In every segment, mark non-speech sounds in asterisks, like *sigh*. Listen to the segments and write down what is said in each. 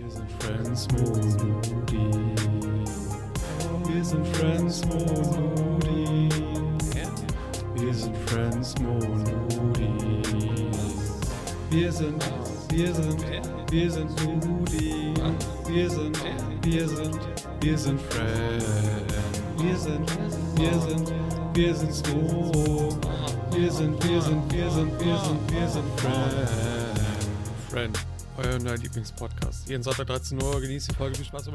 Wir sind Friends Moody. Wir sind Friends Moody. Wir sind Friends Moody. Wir sind, wir sind, wir sind Moody. Wir sind, wir sind, wir sind Friends. Wir sind, wir sind, wir sind Smo. Wir sind, wir sind, wir sind, wir sind, wir sind Friends. Friend, euer neuer Lieblingspodcast. Jeden Sonntag 13 Uhr genießt die Folge. Viel Spaß.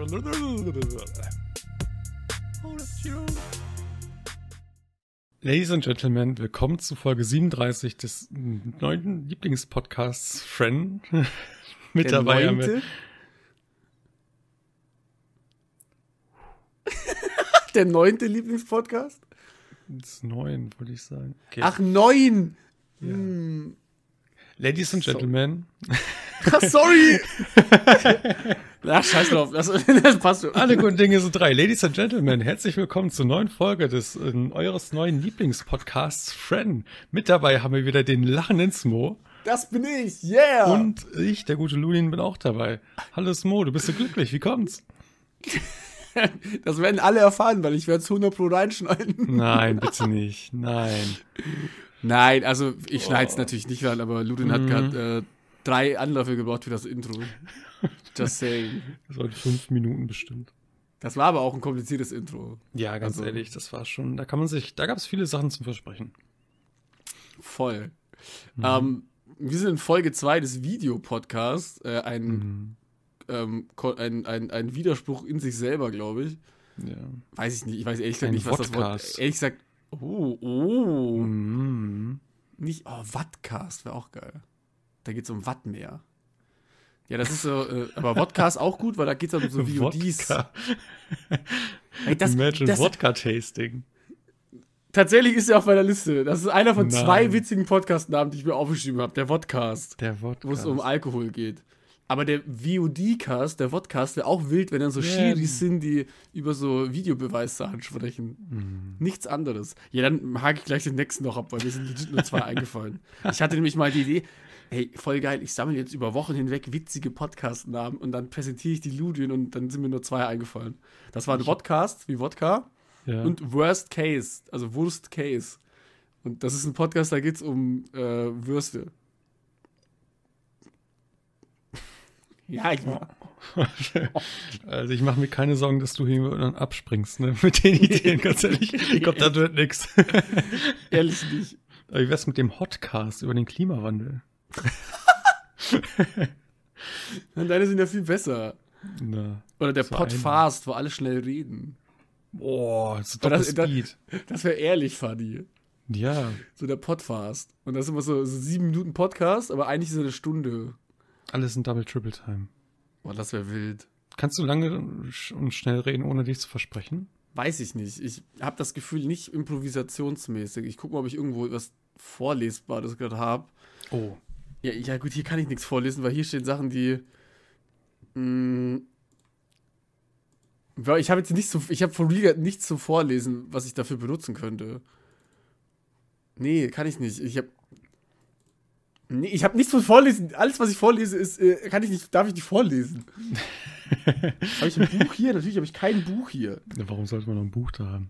Ladies and Gentlemen, willkommen zu Folge 37 des neunten Lieblingspodcasts Friend. *laughs* Mit Der dabei haben wir neunte? *laughs* Der neunte Lieblingspodcast? Das neun, würde ich sagen. Okay. Ach, neun! Ja. Hm. Ladies and Gentlemen, Ach, *laughs* sorry! *laughs* Ach, scheiß drauf, das, *laughs* das passt schon. alle guten Dinge sind drei. Ladies and Gentlemen, herzlich willkommen zur neuen Folge des äh, eures neuen Lieblingspodcasts Friend. Mit dabei haben wir wieder den lachenden Smo Das bin ich, yeah! und ich, der gute Ludin, bin auch dabei. Hallo Smo, du bist so glücklich, wie kommt's? das werden alle erfahren, weil ich werde es 100 pro reinschneiden. Nein, bitte nicht. Nein. Nein, also ich schneide es Oh. natürlich nicht rein, aber Ludin hat Mhm. gerade äh, drei Anläufe gebraucht für das Intro. *laughs* Just saying. Das waren fünf Minuten bestimmt. Das war aber auch ein kompliziertes Intro. Ja, ganz Also- ehrlich, das war schon, da kann man sich, da gab es viele Sachen zum Versprechen. Voll. Mhm. Ähm, wir sind in Folge 2 des Videopodcasts. Äh, ein, Mhm. ähm, ein, ein, ein Widerspruch in sich selber, glaube ich. Ja. Weiß ich nicht. Ich weiß ehrlich gesagt Ein nicht, was das Wort. Podcast. Ehrlich gesagt. Oh, oh. Mhm. Nicht. Oh, Wattcast wäre auch geil. Da geht es um Watt mehr. Ja, das ist so. Äh, aber Vodcast auch gut, weil da geht es um so VODs. Wodka. *laughs* Ey, das, Imagine das, Wodka-Tasting. tatsächlich ist er auf meiner Liste. Das ist einer von zwei Nein. witzigen Podcast-Namen, die ich mir aufgeschrieben habe. Der Vodcast. Der Wodka. wo es um Alkohol geht. Aber der VOD-Cast, der Vodcast, wäre auch wild, wenn dann so Ja. Schiris sind, die über so Videobeweissachen sprechen. Mhm. Nichts anderes. Ja, dann hake ich gleich den nächsten noch ab, weil mir sind nur zwei *laughs* eingefallen. Ich hatte nämlich mal die Idee, hey, voll geil, ich sammle jetzt über Wochen hinweg witzige Podcast-Namen und dann präsentiere ich die Ludwin und dann sind mir nur zwei eingefallen. Das waren Vodcast, wie Wodka, Ja. und Worst Case, also Worst Case. Und das ist ein Podcast, da geht es um äh, Würste. *laughs* Ja, ich, *laughs* also ich mache mir keine Sorgen, dass du hier dann abspringst, ne? Mit den Ideen, ganz ehrlich. *laughs* Ich glaube, da wird nix. ehrlich nicht. Aber wie wär's mit dem Hotcast über den Klimawandel? *laughs* Deine sind ja viel besser. Na. Oder der So Podfast, wo alle schnell reden. Boah, das doch das- Speed. Das wäre ehrlich funny. Ja. So der Podfast. Und das ist immer so, so sieben Minuten Podcast, aber eigentlich ist es eine Stunde. Alles in Double Triple Time. Boah, das wäre wild. Kannst du lange und schnell reden, ohne dich zu versprechen? Weiß ich nicht. Ich habe das Gefühl, nicht improvisationsmäßig. Ich gucke mal, ob ich irgendwo was Vorlesbares gerade habe. Oh. Ja, ja, gut, hier kann ich nichts vorlesen, weil hier stehen Sachen, die. Mh, weil ich habe jetzt nicht so. Ich habe von Riga nichts zum Vorlesen, was ich dafür benutzen könnte. Nee, kann ich nicht. Ich habe. Nee, ich habe nichts zum Vorlesen. Alles, was ich vorlese, ist, äh, kann ich nicht, darf ich nicht vorlesen. *laughs* habe ich ein Buch hier? Natürlich habe ich kein Buch hier. Warum sollte man noch ein Buch da haben?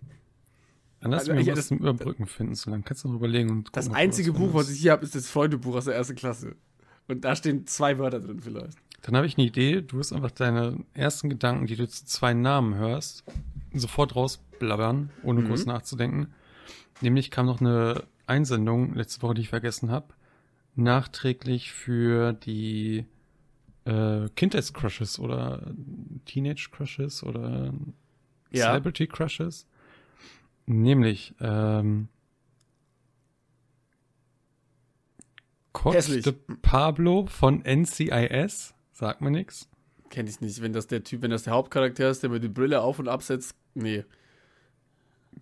Dann lass Also, ja, was das- zum Überbrücken finden, so lange kannst du noch überlegen und Das gucken, du einzige was Buch, was ich hier habe, ist das Freundebuch aus der ersten Klasse. Und da stehen zwei Wörter drin vielleicht. Dann habe ich eine Idee. Du wirst einfach deine ersten Gedanken, die du zu zwei Namen hörst, sofort rausblabbern, ohne Mhm. groß nachzudenken. Nämlich kam noch eine Einsendung letzte Woche, die ich vergessen habe, nachträglich für die äh, Kindheitscrushes oder Teenage Crushes oder Ja. Celebrity Crushes. Nämlich ähm, Cox Hässlich. de Pablo von NCIS. Sagt mir nix. Kenne ich nicht. Wenn das der Typ, wenn das der Hauptcharakter ist, der mir die Brille auf und absetzt, nee.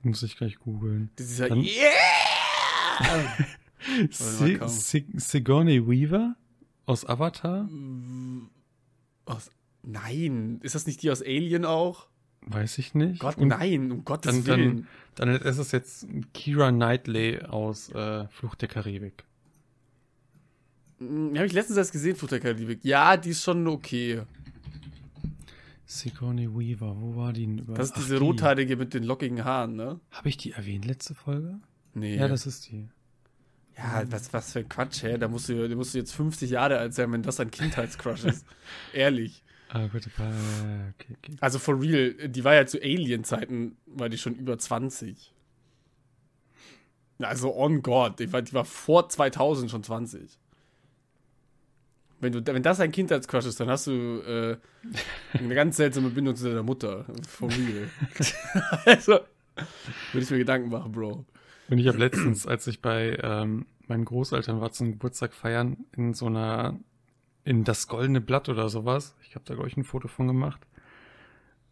Muss ich gleich googeln. Das ist ja Dann- Yeah! *laughs* Si Sigourney Weaver aus Avatar? Aus, nein, ist das nicht die aus Alien auch? Weiß ich nicht. Gott, Und nein, um Gottes dann, dann, Willen. dann ist es jetzt Kira Knightley aus äh, Flucht der Karibik. Hm, Habe ich letztens erst gesehen, Flucht der Karibik. Ja, die ist schon okay. Sigourney Weaver, wo war die? denn über- Das ist Ach, diese die. rothaarige mit den lockigen Haaren, ne? Habe ich die erwähnt letzte Folge? Nee. Ja, das ist die. Ja, was, was für ein Quatsch, hä? Da musst du, da musst du jetzt 50 Jahre alt sein, wenn das ein Kindheitscrush ist. *laughs* Ehrlich. Ah, gut, okay, okay. Also for real, die war ja zu Alien-Zeiten, war die schon über 20. Also on God, die war, die war vor 2000 schon 20. Wenn, du, wenn das ein Kindheitscrush ist, dann hast du äh, eine ganz seltsame Bindung zu deiner Mutter. For real. *laughs* also, würde ich mir Gedanken machen, Bro. Und ich habe letztens, als ich bei ähm, meinen Großeltern war zum Geburtstag feiern, in so einer, in das goldene Blatt oder sowas, ich habe da, glaube ich, ein Foto von gemacht,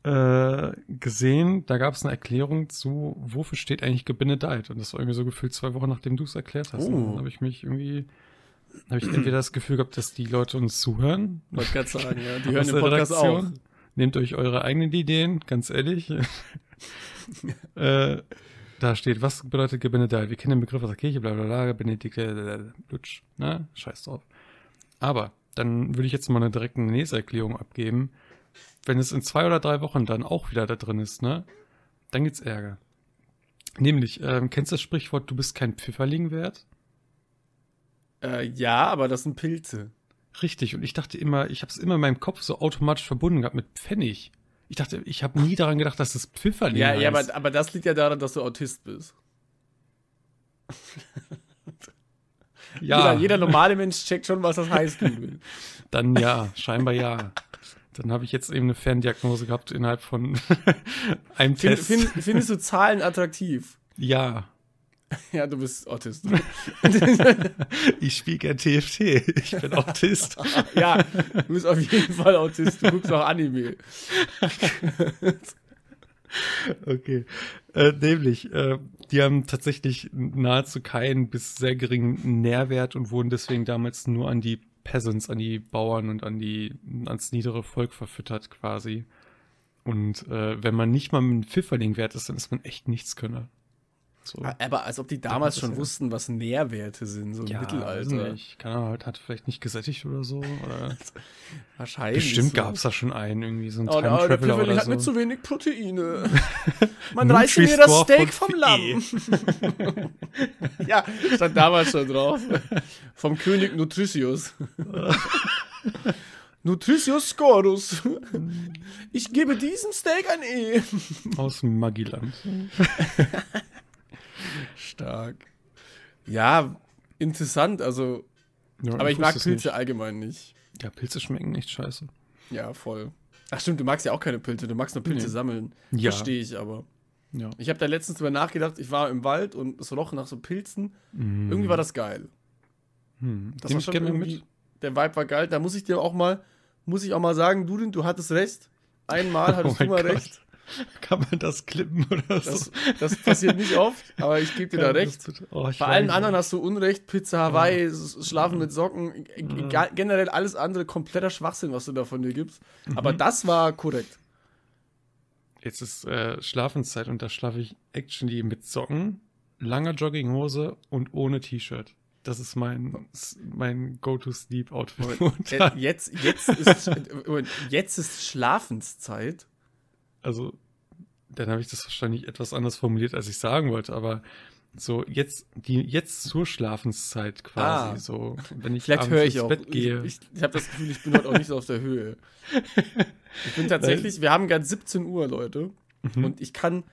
äh, gesehen, da gab es eine Erklärung zu, wofür steht eigentlich gebenedeit. Und das war irgendwie so gefühlt zwei Wochen, nachdem du es erklärt hast. Oh. Und dann habe ich mich irgendwie, habe ich entweder das Gefühl gehabt, dass die Leute uns zuhören. Wollte gerade sagen, ja. Die hören den Podcast auch. Redaktion. Nehmt euch eure eigenen Ideen, ganz ehrlich. *laughs* äh, da steht, was bedeutet gebenedeit? Wir kennen den Begriff aus der Kirche, bla bla bla, Benedikt, äh, Lutsch, ne? Scheiß drauf. Aber dann würde ich jetzt mal eine direkte Leserklärung abgeben. Wenn es in zwei oder drei Wochen dann auch wieder da drin ist, ne? Dann gibt's Ärger. Nämlich, ähm, kennst du das Sprichwort, du bist kein Pfifferling wert? Äh, ja, aber das sind Pilze. Richtig, und ich dachte immer, ich habe es immer in meinem Kopf so automatisch verbunden gehabt mit Pfennig. Ich dachte, ich habe nie daran gedacht, dass es Pfifferling Ja, heißt. ja, aber, aber das liegt ja daran, dass du Autist bist. *laughs* ja, Jeder, jeder normale Mensch checkt schon, was das heißt, *laughs* dann ja, scheinbar ja. Dann habe ich jetzt eben eine Ferndiagnose gehabt innerhalb von *laughs* einem Find, Test. find, findest du Zahlen attraktiv? ja, *laughs* Ja, du bist Autist. ich spiele gern TFT. Ich bin Autist. ja, du bist auf jeden Fall Autist. Du guckst auch Anime. Okay. Äh, nämlich, äh, die haben tatsächlich nahezu keinen bis sehr geringen Nährwert und wurden deswegen damals nur an die Peasants, an die Bauern und an die, ans niedere Volk verfüttert quasi. Und äh, wenn man nicht mal mit einem Pfifferling wert ist, dann ist man echt Nichtskönner. So. Aber als ob die damals schon ja. wussten, was Nährwerte sind, so im weiß Mittelalter. nicht. Keine Ahnung, hat vielleicht nicht gesättigt oder so. Oder *laughs* Wahrscheinlich. bestimmt so. gab's da schon einen, irgendwie so einen Oh, Time der Traveler Pfifferling oder hat mir so. zu wenig Proteine. *laughs* Man reißt mir das Steak vom PE. Lamm. *laughs* ja, stand damals schon drauf. Vom König Nutritius. Nutritius Scorus. Ich gebe diesem Steak ein E. Aus Magiland. Stark. Ja, interessant, also. Ja, Aber ich mag Pilze nicht. allgemein nicht. Ja, Pilze schmecken echt scheiße. Ja, voll. Ach stimmt, du magst ja auch keine Pilze, du magst nur Pilze Nee. sammeln. Ja. Verstehe ich aber. Ja. Ich habe da letztens drüber nachgedacht, ich war im Wald und es roch nach so Pilzen. Irgendwie war das geil. Hm. Das Nehm war schon irgendwie, mit. der Vibe war geil. Da muss ich dir auch mal, muss ich auch mal sagen, du, du hattest recht. Einmal hattest Oh du mal Gott. recht. *laughs* Kann man das klippen oder Das, so? das passiert nicht oft, aber ich gebe dir da recht. Oh, Bei allen anderen hast du Unrecht. Pizza Hawaii, s- Schlafen mit Socken, egal, generell alles andere kompletter Schwachsinn, was du da von dir gibst. Aber das war korrekt. Jetzt ist äh, Schlafenszeit und da schlafe ich actually mit Socken, langer Jogginghose und ohne T-Shirt. Das ist mein, mein Go-to-Sleep-Outfit. Jetzt, jetzt, ist, äh, *laughs* Moment, jetzt ist Schlafenszeit. Also, dann habe ich das wahrscheinlich etwas anders formuliert, als ich sagen wollte, aber so jetzt, die, jetzt zur Schlafenszeit quasi, Ah. so, wenn ich Vielleicht höre ich ins auch. Bett gehe. Ich, ich, ich habe das Gefühl, ich bin heute auch nicht so auf der Höhe. *laughs* Ich bin tatsächlich, wir haben gerade 17 Uhr, Leute. Mhm. Und ich kann,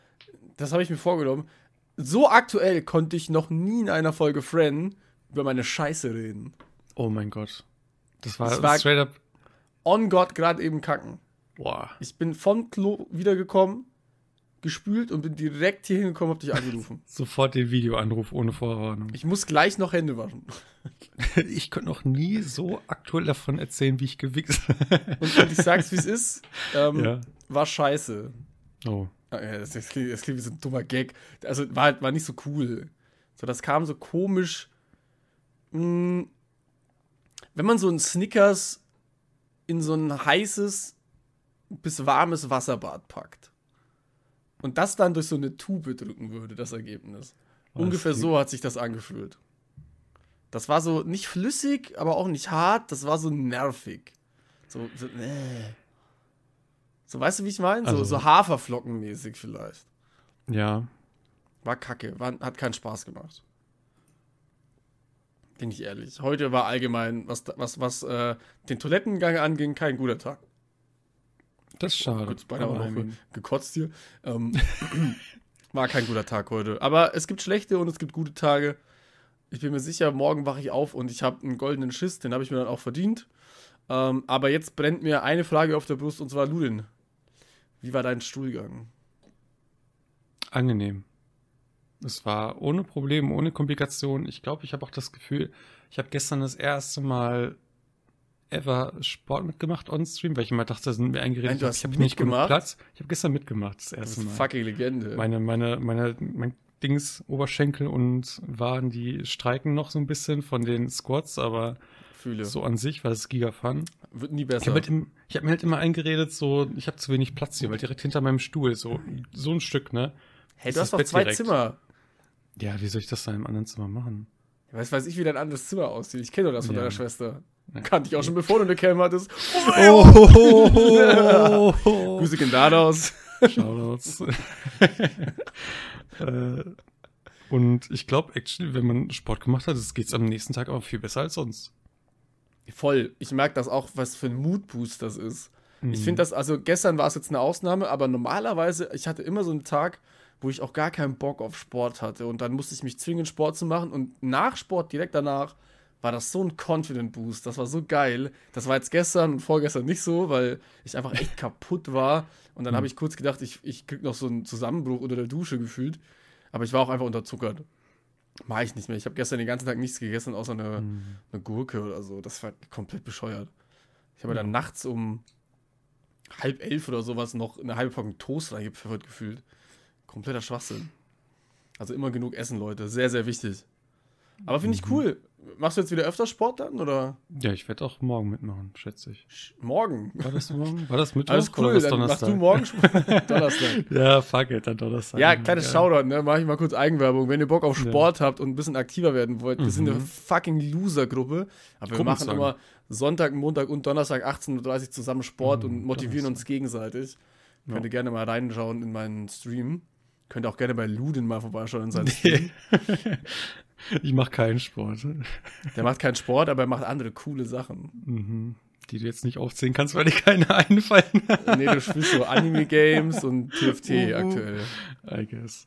das habe ich mir vorgenommen, so aktuell konnte ich noch nie in einer Folge Friend über meine Scheiße reden. oh mein Gott. Das war, Das war- straight up, On God gerade eben kacken. Boah. Ich bin vom Klo wiedergekommen, gespült und bin direkt hier hingekommen, hab dich angerufen. *laughs* Sofort den Videoanruf ohne Vorwarnung. Ich muss gleich noch Hände waschen. *laughs* Ich könnte noch nie so aktuell davon erzählen, wie ich gewichst *laughs* Und, und ich sag's, wie es ist. Ähm, Ja. War scheiße. Oh. Ah, Ja, das, das, klingt, das klingt wie so ein dummer Gag. Also war halt war nicht so cool. So, das kam so komisch. Mh, wenn man so einen Snickers in so ein heißes bis warmes Wasserbad packt und das dann durch so eine Tube drücken würde, das Ergebnis. Oh, Ungefähr das so hat sich das angefühlt. Das war so nicht flüssig, aber auch nicht hart. Das war so nervig. So, so, äh. So, weißt du, wie ich meine? So, Also- so Haferflockenmäßig vielleicht. Ja. War kacke, war, hat keinen Spaß gemacht. Bin ich ehrlich. Heute war allgemein, was, was, was äh, den Toilettengang anging, kein guter Tag. Das ist schade. Gut, beinahe Aber noch gekotzt hier. Ähm, *laughs* war kein guter Tag heute. Aber es gibt schlechte und es gibt gute Tage. Ich bin mir sicher, morgen wache ich auf und ich habe einen goldenen Schiss, den habe ich mir dann auch verdient. Ähm, aber jetzt brennt mir eine Frage auf der Brust und zwar Ludin. Wie war dein Stuhlgang? angenehm. Es war ohne Probleme, ohne Komplikationen. Ich glaube, ich habe auch das Gefühl, ich habe gestern das erste Mal ever Sport mitgemacht on Stream, weil ich immer dachte, da sind wir Nein, eingeredet. du ich hast habe nicht mitgemacht? Platz. Ich habe gestern mitgemacht, das Das erste ist Mal. fucking Legende. Meine, meine, meine, mein Dings, Oberschenkel und Waden, die streiken noch so ein bisschen von den Squats, aber Fühle. so an sich war das Giga Fun. Wird nie Ich besser. habe halt ich hab mir halt immer eingeredet, so, ich habe zu wenig Platz hier, weil direkt hinter meinem Stuhl, so, so ein Stück, ne? hey, du hast doch Bett zwei direkt. Zimmer. Ja, wie soll ich das dann im anderen Zimmer machen? Weiß, weiß ich, wie dein anderes Zimmer aussieht. Ich kenne doch das von Ja. deiner Schwester. Ja. Kannte ich auch schon, bevor du eine Cam hattest. Oh, *laughs* Grüße gehen da raus. Shoutouts. *laughs* äh, und ich glaube, actually, wenn man Sport gemacht hat, geht es am nächsten Tag auch viel besser als sonst. Voll. Ich merke das auch, was für ein Moodboost das ist. Mhm. Ich finde das, also gestern war es jetzt eine Ausnahme, aber normalerweise, ich hatte immer so einen Tag, wo ich auch gar keinen Bock auf Sport hatte. Und dann musste ich mich zwingen, Sport zu machen. Und nach Sport, direkt danach, war das so ein Confident Boost. Das war so geil. Das war jetzt gestern und vorgestern nicht so, weil ich einfach echt *laughs* kaputt war. Und dann Mhm. habe ich kurz gedacht, ich, ich krieg noch so einen Zusammenbruch unter der Dusche gefühlt. Aber ich war auch einfach unterzuckert. Mach ich nicht mehr. Ich habe gestern den ganzen Tag nichts gegessen, außer eine, Mhm. eine Gurke oder so. Das war komplett bescheuert. Ich habe mir dann nachts um halb elf oder sowas noch eine halbe Packung Toast reingepfeffert gefühlt. Kompletter Schwachsinn. Also immer genug essen, Leute. Sehr, sehr wichtig. Aber finde ich Mhm. cool. Machst du jetzt wieder öfter Sport dann oder Ja, ich werde auch morgen mitmachen, schätze ich. Morgen? War das morgen? War das Mittwoch Alles oder cool, was dann machst du morgen Sport. *laughs* Donnerstag. Ja, fuck it, dann Donnerstag. Ja, kleines Geil. Shoutout, ne? Mach ich mal kurz Eigenwerbung. Wenn ihr Bock auf Ja. Sport habt und ein bisschen aktiver werden wollt, wir sind eine Mhm. fucking Loser-Gruppe. Aber wir machen immer Sonntag, Montag und Donnerstag 18.30 Uhr zusammen Sport Mhm, und motivieren Donnerstag. uns gegenseitig. Ja. Könnt ihr gerne mal reinschauen in meinen Stream. Könnt ihr auch gerne bei Ludin mal vorbeischauen in seinen Nee. *laughs* Stream. Ich mache keinen Sport. Der macht keinen Sport, aber er macht andere coole Sachen. Mhm. Die du jetzt nicht aufzählen kannst, weil dir keine *laughs* einfallen. Nee, du spielst so Anime-Games und TFT Uhu. aktuell. I guess.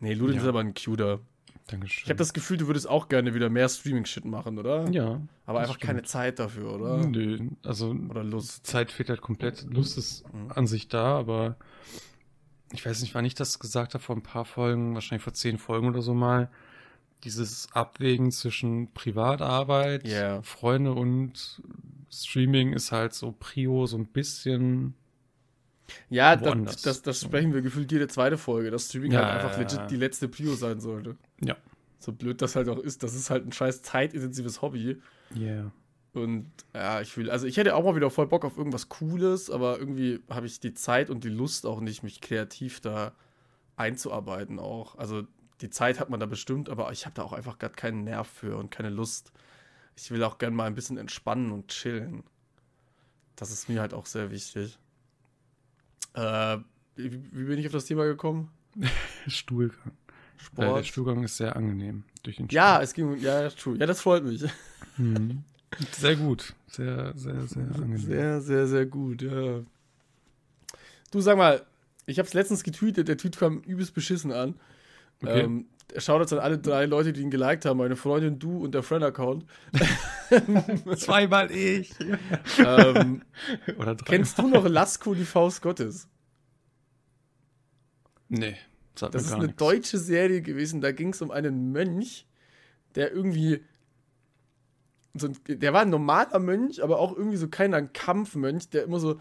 Nee, Ludin Ja. ist aber ein Cuter. Dankeschön. Ich habe das Gefühl, du würdest auch gerne wieder mehr Streaming-Shit machen, oder? Ja. Aber einfach keine Zeit dafür, oder? Nö, also Oder Lust. Zeit fehlt halt komplett. Lust ist Mhm. an sich da, aber ich weiß nicht, wann ich das gesagt habe, vor ein paar Folgen, wahrscheinlich vor zehn Folgen oder so mal. Dieses Abwägen zwischen Privatarbeit, Ja. Freunde und Streaming ist halt so Prio, so ein bisschen. Ja, das, das, das sprechen wir gefühlt jede zweite Folge, dass Streaming Ja, halt einfach ja, ja. legit die letzte Prio sein sollte. Ja. So blöd das halt auch ist, das ist halt ein scheiß zeitintensives Hobby. Yeah. Und ja, ich will, also ich hätte auch mal wieder voll Bock auf irgendwas Cooles, aber irgendwie habe ich die Zeit und die Lust auch nicht, mich kreativ da einzuarbeiten auch. Also die Zeit hat man da bestimmt, aber ich habe da auch einfach gerade keinen Nerv für und keine Lust. Ich will auch gern mal ein bisschen entspannen und chillen. Das ist mir halt auch sehr wichtig. Äh, wie, wie bin ich auf das Thema gekommen? *laughs* Stuhlgang. Weil der Sport. Stuhlgang ist sehr angenehm durch den Ja, es ging, ja, true. Ja, das freut mich. Mhm. *laughs* Sehr gut. Sehr, sehr, sehr angenehm. Sehr, sehr, sehr gut, ja. Du sag mal, ich hab's letztens getweetet, der Tweet kam übelst beschissen an. Okay. Ähm, schaut jetzt an alle drei Leute, die ihn geliked haben, meine Freundin, du und der Friend-Account. *laughs* Zweimal ich. ähm, *laughs* Oder drei. kennst du noch Lasko, die Faust Gottes? Nee. sagt Das mir ist gar eine nichts. deutsche Serie gewesen, da ging es um einen Mönch, der irgendwie. So ein, der war ein normaler Mönch, aber auch irgendwie so keiner ein Kampfmönch, der immer so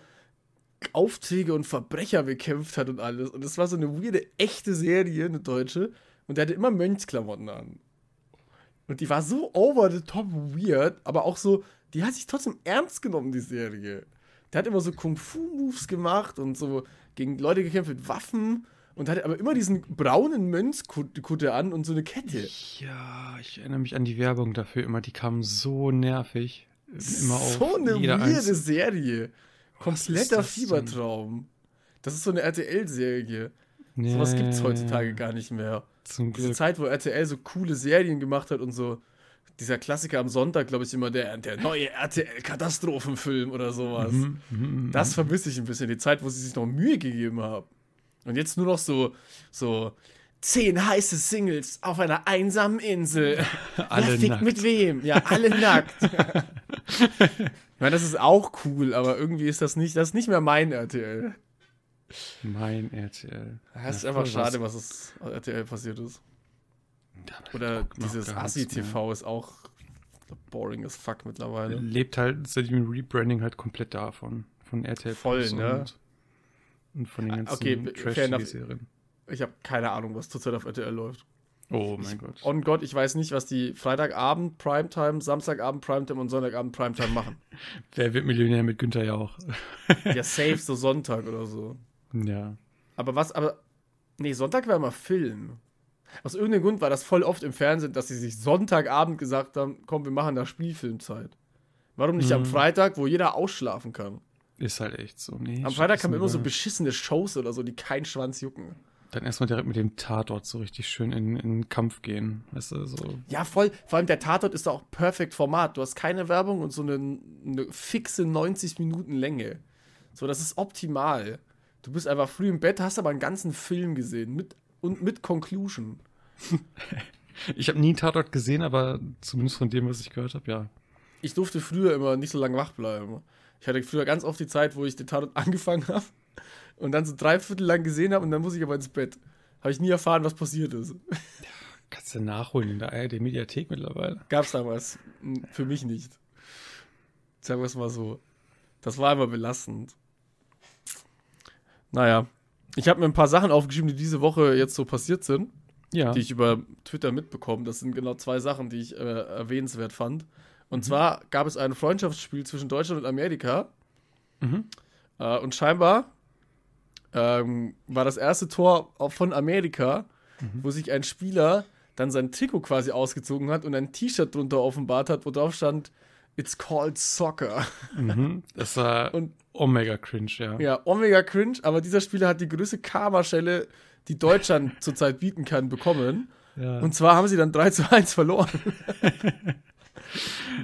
Aufträge und Verbrecher bekämpft hat und alles. Und das war so eine weirde, echte Serie, eine deutsche. Und der hatte immer Mönchsklamotten an. Und die war so over the top weird, aber auch so, die hat sich trotzdem ernst genommen, die Serie. Der hat immer so Kung-Fu-Moves gemacht und so gegen Leute gekämpft mit Waffen und hatte aber immer diesen braunen Mönchskutte an und so eine Kette. Ja, ich erinnere mich an die Werbung dafür immer. Die kamen so nervig. Immer auf so eine jeder weirde Serie. Kompletter das? Fiebertraum. Das ist so eine RTL-Serie. Ja, Sowas gibt's ja, heutzutage gar nicht mehr. Zum Diese Glück. Zeit, wo RTL so coole Serien gemacht hat und so. Dieser Klassiker am Sonntag, glaube ich, immer der, der neue RTL-Katastrophenfilm oder sowas. Mhm, mhm, mhm. Das vermisse ich ein bisschen, die Zeit, wo sie sich noch Mühe gegeben haben. Und jetzt nur noch so, so zehn heiße Singles auf einer einsamen Insel. *laughs* Alle Wer fickt nackt. mit wem? Ja, alle nackt. *laughs* ich meine, das ist auch cool, aber irgendwie ist das nicht, das ist nicht mehr mein RTL. Mein RTL. Das ist einfach schade, was. es RTL passiert ist. Oder dieses Assi-TV ist auch boring as fuck mittlerweile. Lebt halt seit dem Rebranding halt komplett davon. Von RTL Voll, Plus ne? Und, und von den Ah, ganzen okay, enough. Trash-TV-Serien. Ich habe keine Ahnung, was zurzeit auf RTL läuft. Oh mein Gott. On Gott, ich weiß nicht, was die Freitagabend Primetime, Samstagabend Primetime und Sonntagabend Primetime machen. *laughs* Wer wird Millionär mit Günther Jauch? *laughs* ja, safe so Sonntag oder so. ja. Aber was, aber. Nee, Sonntag war immer Film. Aus irgendeinem Grund war das voll oft im Fernsehen, dass sie sich Sonntagabend gesagt haben: komm, wir machen da Spielfilmzeit. Warum nicht am Mhm. Freitag, wo jeder ausschlafen kann? Ist halt echt so. Nee, Am Freitag haben immer so beschissene Shows oder so, die keinen Schwanz jucken. Dann erstmal direkt mit dem Tatort so richtig schön in, in den Kampf gehen. Weißt du, so. Ja, voll. Vor allem der Tatort ist da auch perfekt Format. Du hast keine Werbung und so eine, eine fixe 90 Minuten Länge. So, das ist optimal. Du bist einfach früh im Bett, hast aber einen ganzen Film gesehen mit, und mit Conclusion. *laughs* Ich habe nie einen Tatort gesehen, aber zumindest von dem, was ich gehört habe, ja. Ich durfte früher immer nicht so lange wach bleiben. Ich hatte früher ganz oft die Zeit, wo ich den Tatort *laughs* angefangen habe und dann so drei Viertel lang gesehen habe und dann muss ich aber ins Bett. Habe ich nie erfahren, was passiert ist. *laughs* Kannst du nachholen in der ARD-Mediathek mittlerweile. Gab's damals für mich nicht. Sagen wir es mal so. Das war immer belastend. Naja, ich habe mir ein paar Sachen aufgeschrieben, die diese Woche jetzt so passiert sind, Ja. die ich über Twitter mitbekommen. Das sind genau zwei Sachen, die ich äh, erwähnenswert fand. Mhm. Und zwar gab es ein Freundschaftsspiel zwischen Deutschland und Amerika. Mhm. Äh, und scheinbar ähm, war das erste Tor von Amerika, Mhm. wo sich ein Spieler dann sein Trikot quasi ausgezogen hat und ein T-Shirt drunter offenbart hat, wo drauf stand, It's called Soccer. Mhm. Das war Und- Omega Cringe, ja. Ja, Omega Cringe, aber dieser Spieler hat die größte Karma-Schelle, die Deutschland *laughs* zurzeit bieten kann, bekommen. ja. Und zwar haben sie dann 3 zu 1 verloren. *laughs*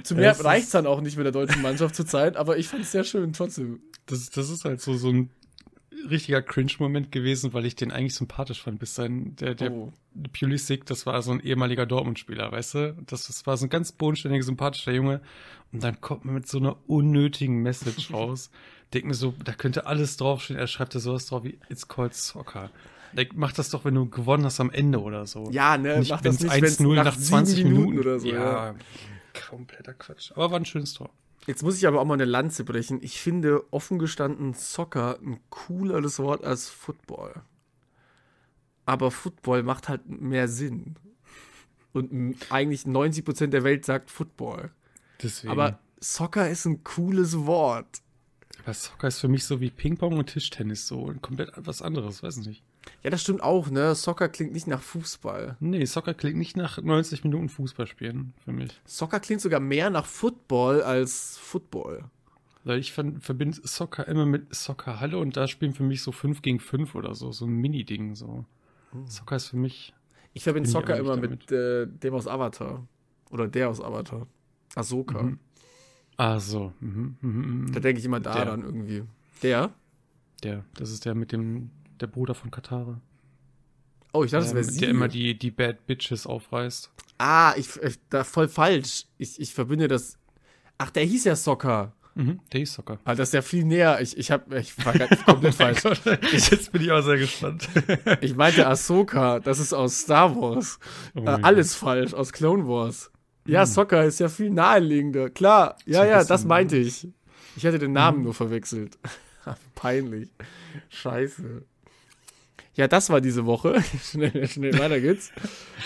Zu mehr reicht es dann auch nicht mit der deutschen Mannschaft zurzeit, aber ich fand es sehr schön trotzdem. das, das ist halt so, so ein richtiger Cringe-Moment gewesen, weil ich den eigentlich sympathisch fand. Bis sein, der, der Oh. Pulisic, das war so ein ehemaliger Dortmund-Spieler, weißt du? Das, das war so ein ganz bodenständiger, sympathischer Junge. Und dann kommt man mit so einer unnötigen Message *laughs* raus. Denk mir so, da könnte alles draufstehen. Er schreibt da sowas drauf wie It's called Soccer. Like, mach das doch, wenn du gewonnen hast am Ende oder so. Ja, ne, Nicht, mach das nicht, wenn's 1-0 nach nach sieben 20 Minuten Minuten, oder so, Ja, kompletter Quatsch. Aber war ein schönes Tor. Jetzt muss ich aber auch mal eine Lanze brechen. Ich finde offen gestanden Soccer ein cooleres Wort als Football. Aber Football macht halt mehr Sinn. Und eigentlich 90% der Welt sagt Football. Deswegen. Aber Soccer ist ein cooles Wort. Aber Soccer ist für mich so wie Ping-Pong und Tischtennis, so ein komplett was anderes, weiß nicht. Ja, das stimmt auch, ne? Soccer klingt nicht nach Fußball. Nee, Soccer klingt nicht nach 90 Minuten Fußball spielen für mich. Soccer klingt sogar mehr nach Football als Football. Weil ich ver- verbinde Soccer immer mit Soccerhalle und da spielen für mich so 5 gegen 5 oder so, so ein Mini-Ding so. Soccer ist für mich. Ich verbinde Soccer immer nicht mit äh, dem aus Avatar. Oder der aus Avatar. Ahsoka. Mhm. Ah, so. Mhm, mhm, mhm. Da denke ich immer daran irgendwie. Der? Der, das ist der mit dem, der Bruder von Katara. Oh, ich dachte, das der, wäre sie. der immer die, die Bad Bitches aufreißt. ah, ich, ich da voll falsch. Ich, ich verbinde das. Ach, der hieß ja Soccer. Mhm, der ist Soccer. Ah, das ist ja viel näher. Ich, ich, hab, ich war grad komplett *laughs* falsch. Jetzt bin ich auch sehr gespannt. *laughs* Ich meinte Ahsoka. Das ist aus Star Wars. Oh äh, alles falsch, aus Clone Wars. Ja, Hm. Soccer ist ja viel naheliegender. Klar. Ja, ein ja, das bisschen- meinte ich. Ich hatte den Namen Mhm. nur verwechselt. *laughs* Peinlich. Scheiße. Ja, das war diese Woche. *laughs* schnell, schnell, weiter geht's.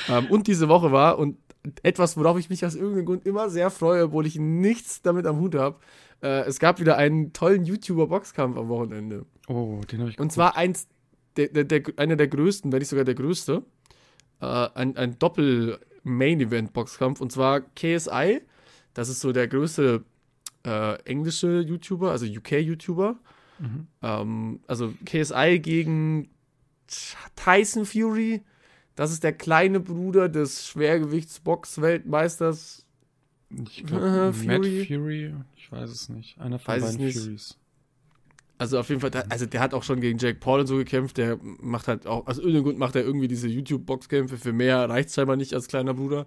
ähm, und diese Woche war, und etwas, worauf ich mich aus irgendeinem Grund immer sehr freue, obwohl ich nichts damit am Hut habe. Äh, es gab wieder einen tollen YouTuber-Boxkampf am Wochenende. Oh, den habe ich Und zwar eins, der, der, der, einer der größten, wenn nicht sogar der größte. Äh, ein ein Doppel-Main-Event-Boxkampf. Und zwar KSI. Das ist so der größte äh, englische YouTuber, also UK-YouTuber. Mhm. Ähm, also KSI gegen Tyson Fury. Das ist der kleine Bruder des Schwergewichtsbox-Weltmeisters. Ich glaube, Äh, Matt Fury. Fury, ich weiß es nicht. Einer von Weiß beiden. Furies. Also auf jeden Fall, also der hat auch schon gegen Jake Paul und so gekämpft. Der macht halt auch, aus irgendeinem Grund macht er irgendwie diese YouTube-Boxkämpfe. Für mehr reicht scheinbar nicht als kleiner Bruder.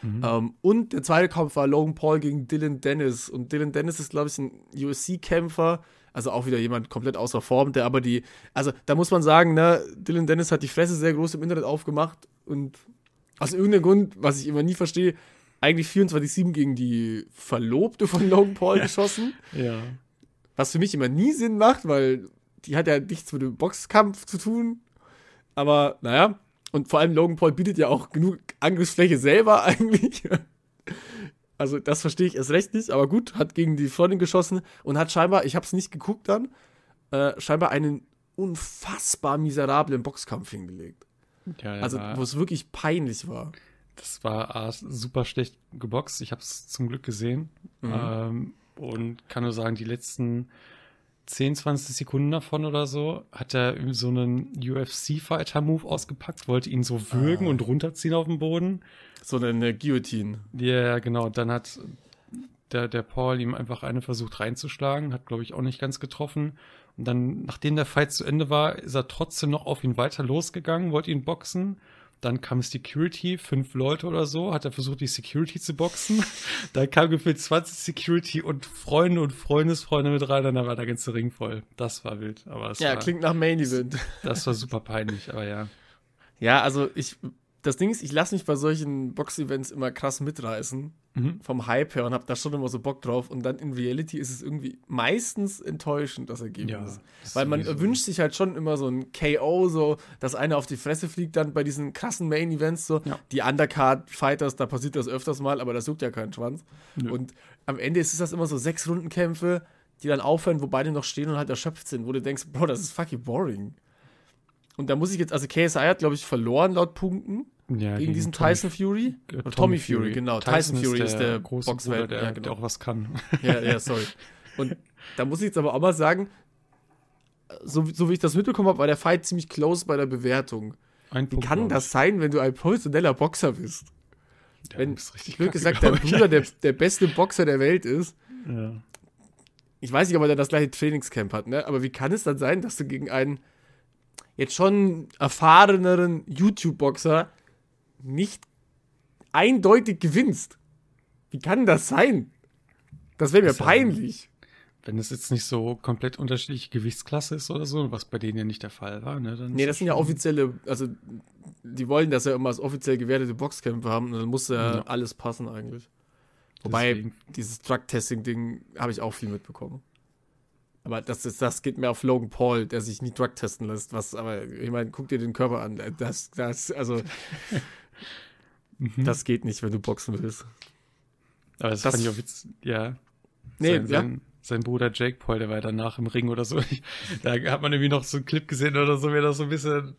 Mhm. Ähm, und der zweite Kampf war Logan Paul gegen Dylan Dennis. Und Dylan Dennis ist, glaube ich, ein UFC-Kämpfer. Also auch wieder jemand komplett außer Form, der aber die, also da muss man sagen, ne, Dylan Dennis hat die Fresse sehr groß im Internet aufgemacht und aus irgendeinem Grund, was ich immer nie verstehe, eigentlich 24-7 gegen die Verlobte von Logan Paul geschossen. Ja. Was für mich immer nie Sinn macht, weil die hat ja nichts mit dem Boxkampf zu tun. Aber naja, und vor allem Logan Paul bietet ja auch genug Angriffsfläche selber *laughs* eigentlich. Also das verstehe ich erst recht nicht, aber gut, hat gegen die Freundin geschossen und hat scheinbar, ich habe es nicht geguckt dann, äh, scheinbar einen unfassbar miserablen Boxkampf hingelegt. ja, ja Also wo es wirklich peinlich war. Das war A, super schlecht geboxt. Ich habe es zum Glück gesehen. Mhm. Ähm, und kann nur sagen, die letzten 10, 20 Sekunden davon oder so hat er so einen UFC-Fighter-Move ausgepackt, wollte ihn so würgen Ah. und runterziehen auf den Boden. So eine Guillotine. Ja, ja, genau. Dann hat der, der Paul ihm einfach eine versucht reinzuschlagen, hat, glaube ich, auch nicht ganz getroffen. Und dann, nachdem der Fight zu Ende war, ist er trotzdem noch auf ihn weiter losgegangen, wollte ihn boxen. Dann kam Security, fünf Leute oder so, hat er versucht, die Security zu boxen. *laughs* Dann kam gefühlt 20 Security und Freunde und Freundesfreunde mit rein, und dann war der ganze Ring voll. Das war wild, aber es Ja, war, klingt nach Main Event. *laughs* das war super peinlich, aber ja. Ja, also ich, das Ding ist, ich lasse mich bei solchen Box-Events immer krass mitreißen. Mhm. Vom Hype her und habe da schon immer so Bock drauf. Und dann in Reality ist es irgendwie meistens enttäuschend, das Ergebnis. das Weil man sowieso. wünscht sich halt schon immer so ein KO, so, dass einer auf die Fresse fliegt, dann bei diesen krassen Main-Events, so. Ja. Die Undercard-Fighters, da passiert das öfters mal, aber das juckt ja keinen Schwanz. Nö. Und am Ende ist es das immer so sechs Rundenkämpfe, die dann aufhören, wo beide noch stehen und halt erschöpft sind, wo du denkst, Bro, das ist fucking boring. Und da muss ich jetzt, also KSI hat, glaube ich, verloren laut Punkten Ja, gegen, diesen Tommy Tyson Fury. Äh, Oder Tommy Fury, genau. Tyson, Fury ist der, große Boxwelt. Bruder, der, ja, genau. der auch was kann. *laughs* Ja, ja, sorry. Und da muss ich jetzt aber auch mal sagen, so, so wie ich das mitbekommen habe, war der Fight ziemlich close bei der Bewertung. Ein Wie Punkt, kann das sein, wenn du ein professioneller Boxer bist? ich. Ja, Wenn, blöd kacke, gesagt, dein ich. Bruder der, der beste Boxer der Welt ist. Ja. Ich weiß nicht, ob er das gleiche Trainingscamp hat, ne? Aber wie kann es dann sein, dass du gegen einen jetzt schon erfahreneren YouTube-Boxer nicht eindeutig gewinnst? Wie kann das sein? Das wäre mir ja- peinlich. Wenn es jetzt nicht so komplett unterschiedliche Gewichtsklasse ist oder so, was bei denen ja nicht der Fall war, ne? Dann Nee, das sind ja offizielle, also die wollen das ja immer als offiziell gewertete Boxkämpfe haben und dann muss ja, Ja. alles passen eigentlich. Wobei, Deswegen- dieses Drug-Testing-Ding habe ich auch viel mitbekommen. Aber das, ist, das geht mir auf Logan Paul, der sich nie Drug testen lässt. Was, aber ich meine, guck dir den Körper an. Das, das, also, *laughs* Mhm. das geht nicht, wenn du boxen willst. Aber das, das- fand ich auch witz, ja. Nee, sein, ja. sein, sein Bruder Jake Paul, der war danach im Ring oder so. *laughs* da hat man irgendwie noch so einen Clip gesehen oder so, wie er das so ein bisschen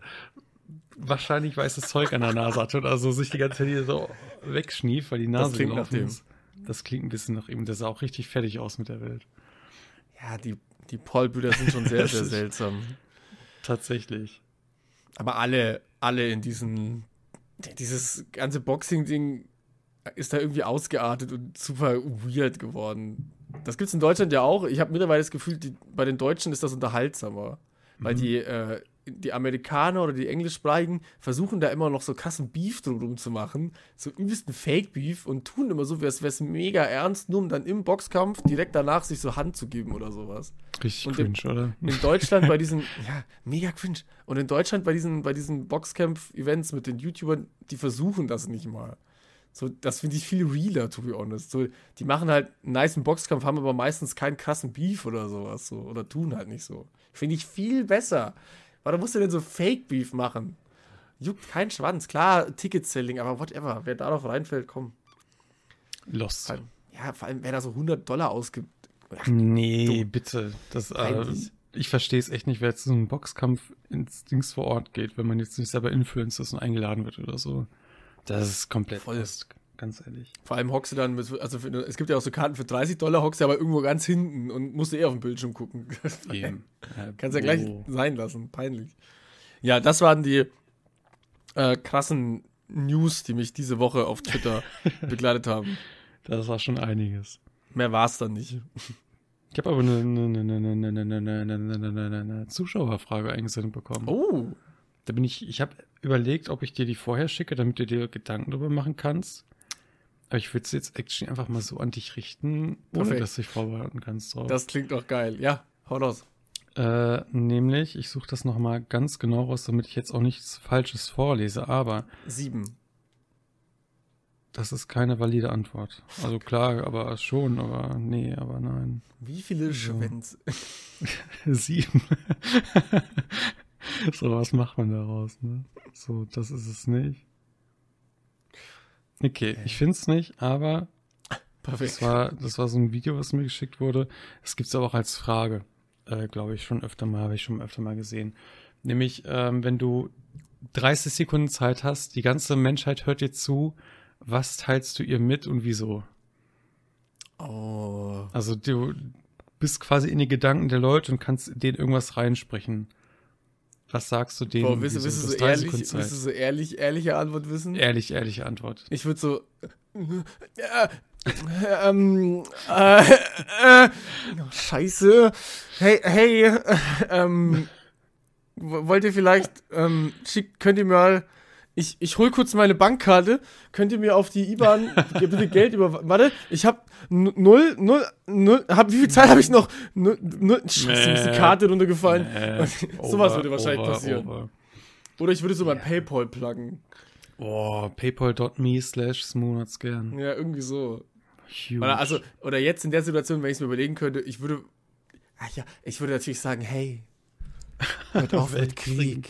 wahrscheinlich weißes Zeug an der Nase hatte oder so, sich die ganze Zeit hier so wegschnief, weil die Nase klingt gelaufen nach dem. ist. Das klingt ein bisschen nach ihm. Der sah auch richtig fertig aus mit der Welt. Ja, die, die Paul-Brüder sind schon sehr, *laughs* sehr Das seltsam. Tatsächlich. Aber alle, alle in diesen, dieses ganze Boxing-Ding ist da irgendwie ausgeartet und super weird geworden. Das gibt's in Deutschland ja auch. Ich habe mittlerweile das Gefühl, die, bei den Deutschen ist das unterhaltsamer. Weil Mhm. die, äh, die Amerikaner oder die Englischsprachigen versuchen da immer noch so krassen Beef drumherum zu machen. So übelsten Fake-Beef und tun immer so, als wäre es mega ernst, nur um dann im Boxkampf direkt danach sich so Hand zu geben oder sowas. Richtig Und cringe, oder? In Deutschland bei diesen, *laughs* ja, mega cringe. Und in Deutschland bei diesen, bei diesen Boxkampf-Events mit den YouTubern, die versuchen das nicht mal. So, das finde ich viel realer, to be honest. So, die machen halt einen niceen Boxkampf, haben aber meistens keinen krassen Beef oder sowas. So, oder tun halt nicht so. Finde ich viel besser. Warum musst du denn so Fake-Beef machen? Juckt kein Schwanz. Klar, Ticket-Selling, aber whatever. Wer darauf reinfällt, komm. Lost. Vor allem, ja, vor allem, wer da so 100 Dollar ausgibt. Ach, Nee, Du- bitte. Das, äh, ich verstehe es echt nicht, wer jetzt zu einem Boxkampf ins Dings vor Ort geht, wenn man jetzt nicht selber Influencer ist und eingeladen wird oder so. Das ist komplett Voll. lost ganz ehrlich. Vor allem hockst du dann, also für, es gibt ja auch so Karten für 30 Dollar, hockst du aber irgendwo ganz hinten und musst du eh auf den Bildschirm gucken. Eben. Kannst ja gleich oh. sein lassen, peinlich. Ja, das waren die äh, krassen News, die mich diese Woche auf Twitter begleitet haben. Das war schon einiges. Mehr war es dann nicht. Ich habe aber eine, eine Zuschauerfrage eingesendet bekommen. Oh. Da bin ich, ich habe überlegt, ob ich dir die vorher schicke, damit du dir Gedanken darüber machen kannst. Aber ich würde sie jetzt actually einfach mal so an dich richten, ohne Perfekt. dass du dich vorbereiten kannst. Drauf. das klingt doch geil. Ja, hau raus. Äh, nämlich, ich suche das nochmal ganz genau raus, damit ich jetzt auch nichts Falsches vorlese, aber Sieben. das ist keine valide Antwort. Also klar, aber schon, aber nee, aber nein. Wie viele Schwänze? *laughs* Sieben. *laughs* so, was macht man daraus, ne? So, das ist es nicht. Okay, ich finde es nicht, aber das war, das war so ein Video, was mir geschickt wurde. Es gibt es aber auch als Frage, äh, glaube ich, schon öfter mal, habe ich schon öfter mal gesehen. Nämlich, ähm, wenn du 30 Sekunden Zeit hast, die ganze Menschheit hört dir zu, was teilst du ihr mit und wieso? Oh. Also du bist quasi in die Gedanken der Leute und kannst denen irgendwas reinsprechen. Was sagst du denen? Boah, willst, willst du Du so hast 30 ehrlich, willst du so ehrlich, ehrliche Antwort wissen? Ehrlich, ehrliche Antwort. Ich würde so. Äh, ähm, äh, äh, oh, scheiße. Hey, hey, äh, ähm, wollt ihr vielleicht, ähm, könnt ihr mal, ich, ich hol kurz meine Bankkarte, könnt ihr mir auf die IBAN bitte Geld über, warte, ich hab null, null, null, hab, wie viel Zeit habe ich noch? Null, null, scheiße, ist die. Karte runtergefallen. Äh, *laughs* Sowas over, würde wahrscheinlich over, passieren. over. Oder ich würde so mein Paypal pluggen. Oh, paypal.me slash smonatsgern. Ja, irgendwie so. Huge. Oder, also, oder jetzt in der Situation, wenn ich es mir überlegen könnte, ich würde. Ach ja, ich würde natürlich sagen, hey, hört *laughs* auf mit Krieg.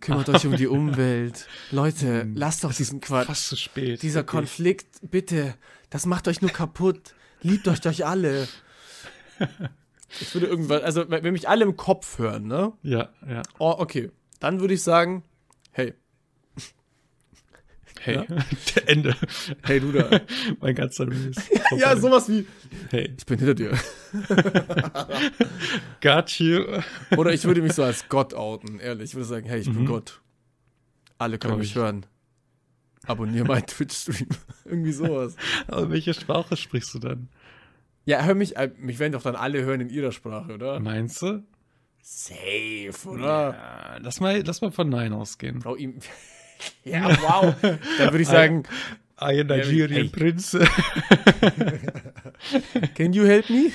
Kümmert euch um die Umwelt. Leute, lasst doch diesen Quatsch. fast zu spät. Dieser wirklich. Konflikt, bitte, das macht euch nur kaputt. Liebt euch euch alle. Ich würde irgendwann, also wenn wenn mich alle im Kopf hören, ne? Ja, ja. Oh, okay. Dann würde ich sagen, hey, Hey, Ja? der *laughs* Ende. hey du da. *laughs* mein ganzer Mist. *laughs* ja, sowas wie, Hey, ich bin hinter dir. got you. Oder ich würde mich so als Gott outen, ehrlich. Ich würde sagen, hey, ich bin Mhm. Gott. Alle können Glaub mich ich. hören. Abonniere meinen Twitch-Stream. Irgendwie sowas. Aber welche Sprache sprichst du dann? Ja, hör mich, äh, mich werden doch dann alle hören in ihrer Sprache, oder? Meinst du? Safe, oder? Ja, lass mal, lass mal von Nein ausgehen. Bro, ihm. *laughs* ja, wow. Dann würde ich sagen, I am Nigerian Nigerian Prince. Can you help me?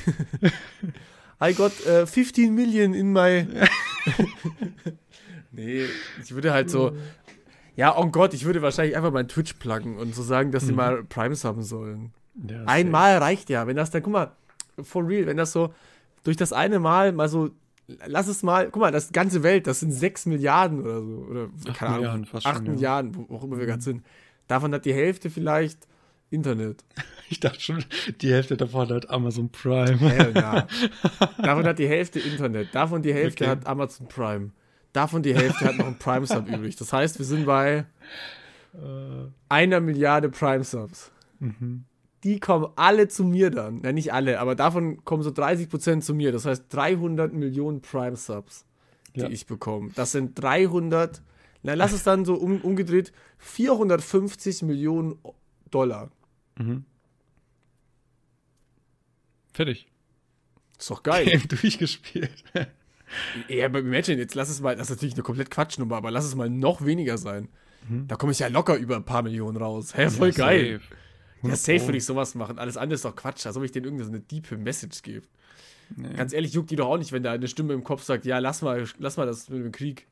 I got äh, 15 million in my. *laughs* nee, ich würde halt so. Ja, oh Gott, ich würde wahrscheinlich einfach meinen Twitch pluggen und so sagen, dass sie mal Primes haben sollen. Ja, Einmal reicht ja. Wenn das dann, guck mal, for real, wenn das so durch das eine Mal mal so, lass es mal, guck mal, das ganze Welt, das sind 6 Milliarden oder so. Oder Acht keine Ahnung, Milliarden fast 8 schon, ja. Milliarden, wo auch immer wir gerade sind. Davon hat die Hälfte vielleicht Internet. *laughs* Ich dachte schon, die Hälfte davon hat Amazon Prime. Hell nah. *laughs* Davon hat die Hälfte Internet. Davon die Hälfte Okay. hat Amazon Prime. Davon die Hälfte hat noch ein Prime-Sub *laughs* übrig. Das heißt, wir sind bei einer Milliarde Prime-Subs. Mhm. Die kommen alle zu mir dann. Ja, nicht alle, aber davon kommen so 30% zu mir. Das heißt 300 Millionen Prime-Subs, die Ja. ich bekomme. Das sind 300, na lass es dann so um, umgedreht, 450 Millionen Dollar. Mhm. Fertig. Ist doch geil. Game *laughs* durchgespielt. Ja, aber imagine, jetzt lass es mal, das ist natürlich eine komplett Quatschnummer, aber lass es mal noch weniger sein. Da komme ich ja locker über ein paar Millionen raus. Hä, voll Mhm. Ja, geil. safe. Ja, 100 safe würde ich sowas machen. Alles andere ist doch Quatsch, als ob ich denen irgendeine diepe Message gebe. Nee. Ganz ehrlich, juckt die doch auch nicht, wenn da eine Stimme im Kopf sagt, ja, lass mal, lass mal das mit dem Krieg.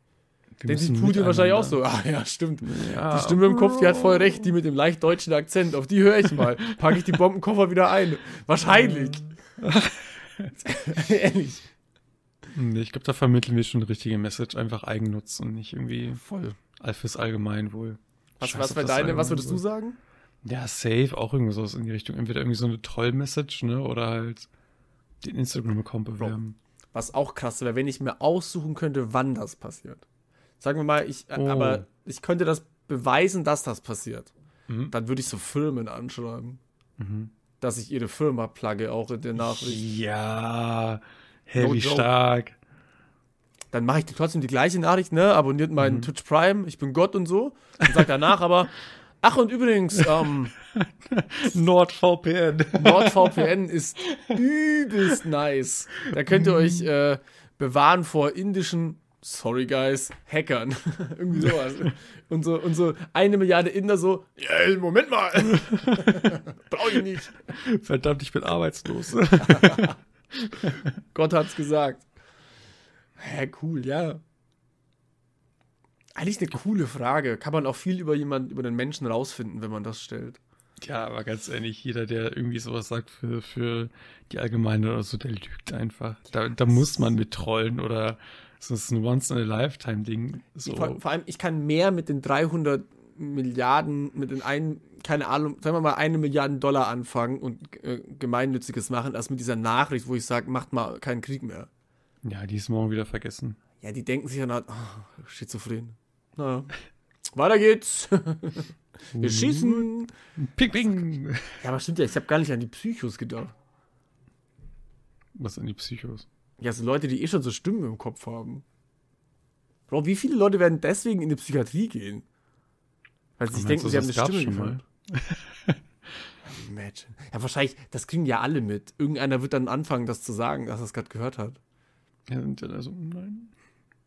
Wir Denkt sich müssen Putin wahrscheinlich auch so. *laughs* Ah, ja, stimmt. Ja. Die Stimme im Kopf, die hat voll recht, die mit dem leicht deutschen Akzent. Auf die höre ich mal. *laughs* Packe ich die Bombenkoffer wieder ein. Wahrscheinlich. *laughs* Ehrlich. Nee, ich glaube, da vermitteln wir schon eine richtige Message. Einfach Eigennutz und nicht irgendwie Voll. all fürs Allgemeinwohl. Was, Scheiß was, deine, was würdest du sagen? Ja, safe, auch irgendwie sowas in die Richtung. Entweder irgendwie so eine Troll-Message, ne, oder halt den Instagram-Account bewerben. Was auch krass wäre, wenn ich mir aussuchen könnte, wann das passiert. Sagen wir mal, ich, äh, Oh. aber ich könnte das beweisen, dass das passiert. Mhm. dann würde ich so Firmen anschreiben, Mhm. dass ich ihre Firma plugge, auch in der Nachricht. Ja, hä, No stark. Dann mache ich trotzdem die gleiche Nachricht, ne? Abonniert meinen Mhm. Twitch Prime, ich bin Gott und so. Und sag danach aber, *laughs* ach und übrigens, *laughs* ähm, NordVPN. NordVPN *laughs* ist übelst nice. Da könnt ihr euch äh, bewahren vor indischen, sorry guys, Hackern. *laughs* Irgendwie sowas. Und so, und so eine Milliarde Inder so, ey, Moment mal. Brauche ich nicht. Verdammt, ich bin arbeitslos. Gott hat's gesagt. Hä, cool, ja. Eigentlich eine coole Frage. Kann man auch viel über jemanden, über den Menschen rausfinden, wenn man das stellt. ja, aber ganz ehrlich, jeder, der irgendwie sowas sagt für, für die Allgemeine oder so, der lügt einfach. Da, da muss man mit trollen oder es ist ein Once-in-a-Lifetime-Ding. So. Vor, vor allem, ich kann mehr mit den 300 Milliarden, mit den einen, keine Ahnung, sagen wir mal, eine Milliarde Dollar anfangen und äh, Gemeinnütziges machen, als mit dieser Nachricht, wo ich sage, macht mal keinen Krieg mehr. Ja, die ist morgen wieder vergessen. Ja, die denken sich dann halt, oh, schizophren. Naja. Weiter geht's. *laughs* Wir schießen. Ping, ping. Ja, aber stimmt ja, ich habe gar nicht an die Psychos gedacht. Was sind die Psychos? Ja, so Leute, die eh schon so Stimmen im Kopf haben. Bro, wie viele Leute werden deswegen in die Psychiatrie gehen? Weil sie sich denken, sie haben eine Stimme schon gehört. *laughs* Imagine. Ja, wahrscheinlich, das kriegen ja alle mit. Irgendeiner wird dann anfangen, das zu sagen, dass er es gerade gehört hat. Ja, und dann also, nein,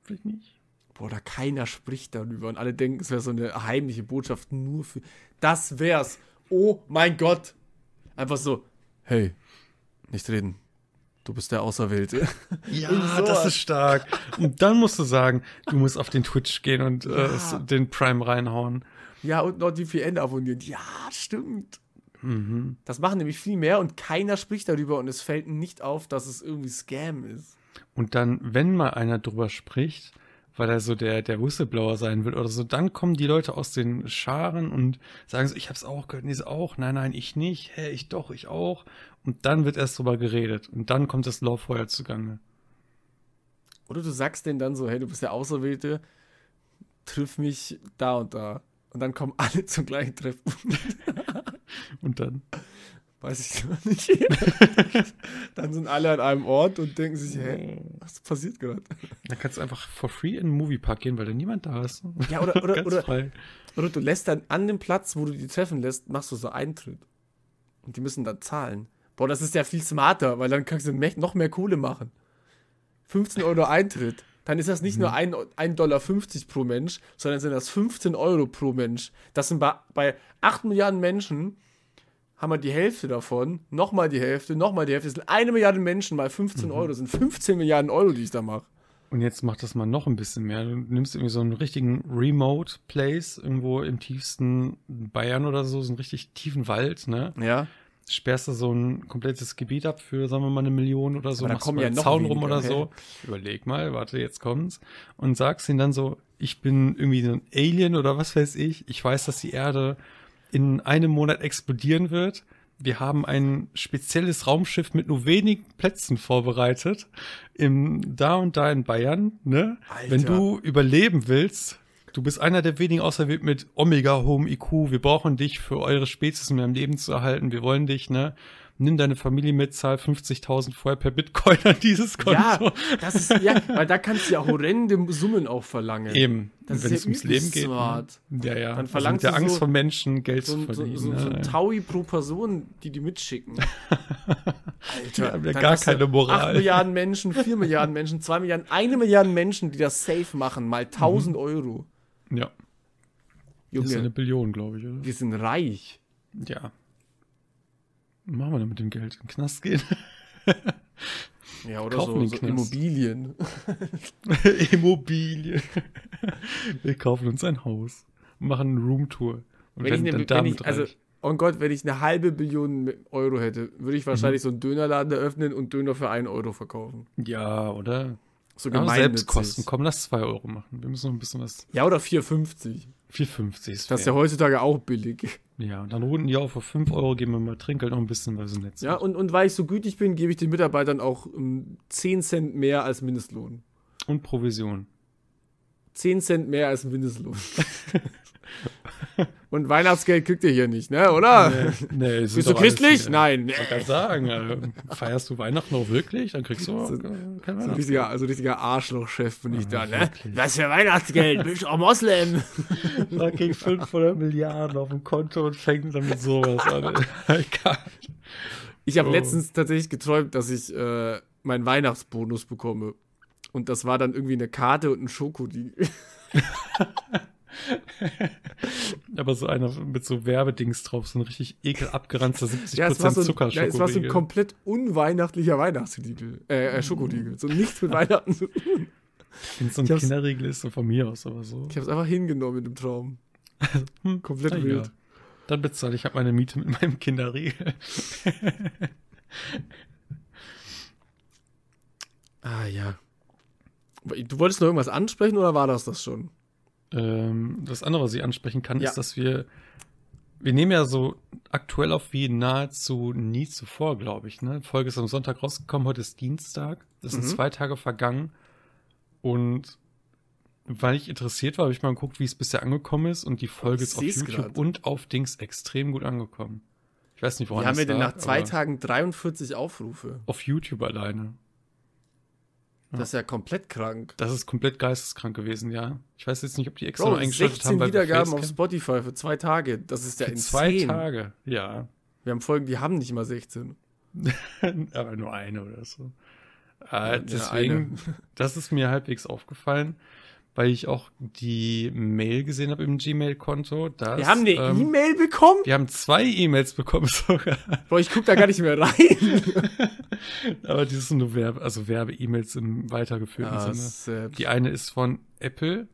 vielleicht nicht. Boah, da keiner spricht darüber und alle denken, es wäre so eine heimliche Botschaft nur für. Das wär's. Oh mein Gott. Einfach so, hey, nicht reden. Du bist der Auserwählte. *laughs* Ja, sowas. das ist stark. Und dann musst du sagen, du musst auf den Twitch gehen und äh, Ja. den Prime reinhauen. ja, und noch die VN abonnieren. Ja, stimmt. Mhm. Das machen nämlich viel mehr und keiner spricht darüber und es fällt nicht auf, dass es irgendwie Scam ist. Und dann, wenn mal einer drüber spricht, weil er so der, der Whistleblower sein will oder so, dann kommen die Leute aus den Scharen und sagen so, ich hab's auch gehört, so auch, nein, nein, ich nicht, hä, ich doch, ich auch. Und dann wird erst drüber geredet. Und dann kommt das Lauffeuer zugange. Oder du sagst denen dann so, hey, du bist der Auserwählte, triff mich da und da. Und dann kommen alle *laughs* zum gleichen Treffen. Und dann, Weiß ich noch nicht. *laughs* dann sind alle an einem Ort und denken sich, hä, was passiert gerade? dann kannst du einfach for free in den Moviepark gehen, weil da niemand da ist. Ja, oder, oder, *laughs* oder, frei. oder du lässt dann an dem Platz, wo du die treffen lässt, machst du so Eintritt. Und die müssen dann zahlen. Boah, das ist ja viel smarter, weil dann kannst du noch mehr Kohle machen. 15 Euro Eintritt. Dann ist das nicht nur 1,50 Dollar pro Mensch, sondern sind das 15 Euro pro Mensch. Das sind bei, bei 8 Milliarden Menschen, haben wir die Hälfte davon, nochmal die Hälfte, nochmal die Hälfte. Das sind eine Milliarde Menschen mal 15 Euro. Das sind 15 Milliarden Euro, die ich da mache. Und jetzt macht das mal noch ein bisschen mehr. Du nimmst irgendwie so einen richtigen Remote Place irgendwo im tiefsten Bayern oder so, so einen richtig tiefen Wald, ne? Ja. Sperrst du so ein komplettes Gebiet ab für, sagen wir mal, eine Million oder so, Aber machst kommen mal ja einen Zaun rum oder hä? so. Überleg mal, warte, jetzt kommt's. Und sagst ihnen dann so, ich bin irgendwie so ein Alien oder was weiß ich. Ich weiß, dass die Erde in einem Monat explodieren wird. Wir haben ein spezielles Raumschiff mit nur wenigen Plätzen vorbereitet. Im, da und da in Bayern, ne? Alter. Wenn du überleben willst, du bist einer der wenigen auserwählt mit omega hohem IQ. Wir brauchen dich für eure Spezies, um am Leben zu erhalten. Wir wollen dich, ne? Nimm deine Familie mit, zahl 50.000 vorher per Bitcoin an dieses Konto. Ja, das ist, ja, weil da kannst du ja horrende Summen auch verlangen. Eben. Das wenn ist es ja ums Leben geht. smart. Ne? Ja, ja. Dann Also verlangst mit der Angst so- von Menschen Geld So, zu so, verdienen. so, so ne? ein Taui pro Person, die die mitschicken. *laughs* Alter, Ja, wir gar keine Moral. 8 Milliarden Menschen, 4 Milliarden Menschen, 2 Milliarden, 1 Milliarde Menschen, die das safe machen, mal 1000 Euro. ja. Das ist eine Junge, Billion, glaube ich, oder? wir sind reich. Ja. Machen wir denn mit dem Geld? In den Knast gehen? *laughs* Ja, oder Kaufen so, so. Immobilien. *laughs* Immobilie. wir kaufen uns ein Haus. Machen eine Roomtour. Und Wenn ich, werden ne, dann wenn ich, also, oh Gott, wenn ich eine halbe Billion Euro hätte, würde ich Mhm. wahrscheinlich so einen Dönerladen eröffnen und Döner für 1 Euro verkaufen. Ja, oder? So gemeinnützig. Selbstkosten. Komm, lass 2 Euro machen. Wir müssen noch ein bisschen was. Ja, oder 4,50. 4,50 ist Das ist ja heutzutage auch billig. Ja, und dann runden die auf, für 5 Euro geben wir mal Trinkgeld noch ein bisschen, weil sie nett sind. Ja, und, und weil ich so gütig bin, gebe ich den Mitarbeitern auch um, 10 Cent mehr als Mindestlohn. Und Provision. 10 Cent mehr als Mindestlohn. *laughs* Und Weihnachtsgeld kriegt ihr hier nicht, ne, oder? Nee, nee, es Bist ist du alles christlich? hier. Nein. Ich kann sagen, äh, feierst du Weihnachten auch wirklich? Dann kriegst du auch, So- kein So ein richtiger, also richtiger Arschlochchef bin ich da, ne? wirklich. Was für Weihnachtsgeld? Bist du auch Moslem? *laughs* Fucking 500 Milliarden auf dem Konto und fängt dann mit sowas an. *laughs* Ich habe Oh. letztens tatsächlich geträumt, dass ich äh, meinen Weihnachtsbonus bekomme. Und das war dann irgendwie eine Karte und ein Schokoriegel. *laughs* *laughs* Aber so einer mit so Werbedings drauf, so ein richtig ekel abgeranzter 70% Ja, es war so ein, ja, Zuckerschokoriegel. es war so ein komplett unweihnachtlicher Weihnachtsriegel. Äh, äh, Schokoriegel. So nichts mit Weihnachten zu tun. Wenn so ein Kinderriegel ist, so von mir aus, aber so. Ich habe es einfach hingenommen im Traum. *laughs* Hm, Komplett ja. wild. Dann bezahle ich halt meine Miete mit meinem Kinderriegel. *laughs* Ah ja. Du wolltest noch irgendwas ansprechen oder war das das schon? Ähm, das andere, was ich ansprechen kann, Ja. ist, dass wir, wir nehmen ja so aktuell auf wie nahezu nie zuvor, glaube ich. Ne? Die Folge ist am Sonntag rausgekommen, heute ist Dienstag. Es sind Mhm. zwei Tage vergangen. Und weil ich interessiert war, habe ich mal geguckt, wie es bisher angekommen ist. Und die Folge ist auf YouTube grad. und auf Dings extrem gut angekommen. Ich weiß nicht, woran Wir haben ja nach zwei Tagen 43 Aufrufe. Auf YouTube alleine. Das ist ja komplett krank. Das ist komplett geisteskrank gewesen, ja. Ich weiß jetzt nicht, ob die extra Bro, noch eingeschaltet 16 haben, weil wir Wiedergaben auf Spotify für zwei Tage. Das ist ja Für insane. zwei Tage, ja. Wir haben Folgen, die haben nicht mal 16. *laughs* Aber nur eine oder so. Ja, Äh, deswegen, *laughs* das ist mir halbwegs aufgefallen, weil ich auch die Mail gesehen habe im Gmail-Konto. Wir haben eine ähm, E-Mail bekommen? Wir haben zwei E-Mails bekommen *laughs* sogar. Bro, ich guck da gar nicht mehr rein. *laughs* Aber die sind nur Werbe, also Werbe-E-Mails im weitergeführten Ah, Sinne. Sepp. Die eine ist von Apple,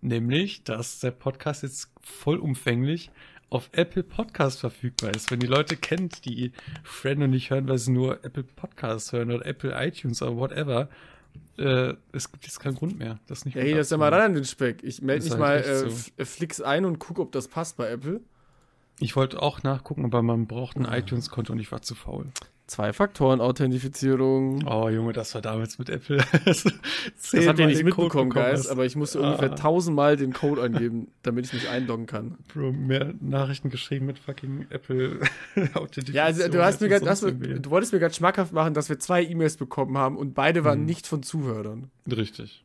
nämlich, dass der Podcast jetzt vollumfänglich auf Apple Podcast verfügbar ist. Wenn die Leute kennt, die Friend und nicht hören, weil sie nur Apple Podcasts hören oder Apple iTunes oder whatever, äh, es gibt jetzt keinen Grund mehr, das nicht hey, das ist ja mal ran an den Speck. Ich melde mich halt mal äh, so. Äh, Flix ein und gucke, ob das passt bei Apple. Ich wollte auch nachgucken, aber man braucht ein iTunes-Konto und ich war zu faul. Zwei-Faktoren-Authentifizierung. Oh Junge, das war damals mit Apple. *laughs* das habt ihr nicht mitbekommen, Guys, aber ich musste Ah. ungefähr tausendmal den Code *laughs* eingeben, damit ich mich einloggen kann. Bro, mehr Nachrichten geschrieben mit fucking Apple Authentifizierung. *laughs* Ja, also du hast mir grad, hast du wolltest mir gerade schmackhaft machen, dass wir zwei E-Mails bekommen haben und beide waren Mhm. nicht von Zuhörern. Richtig.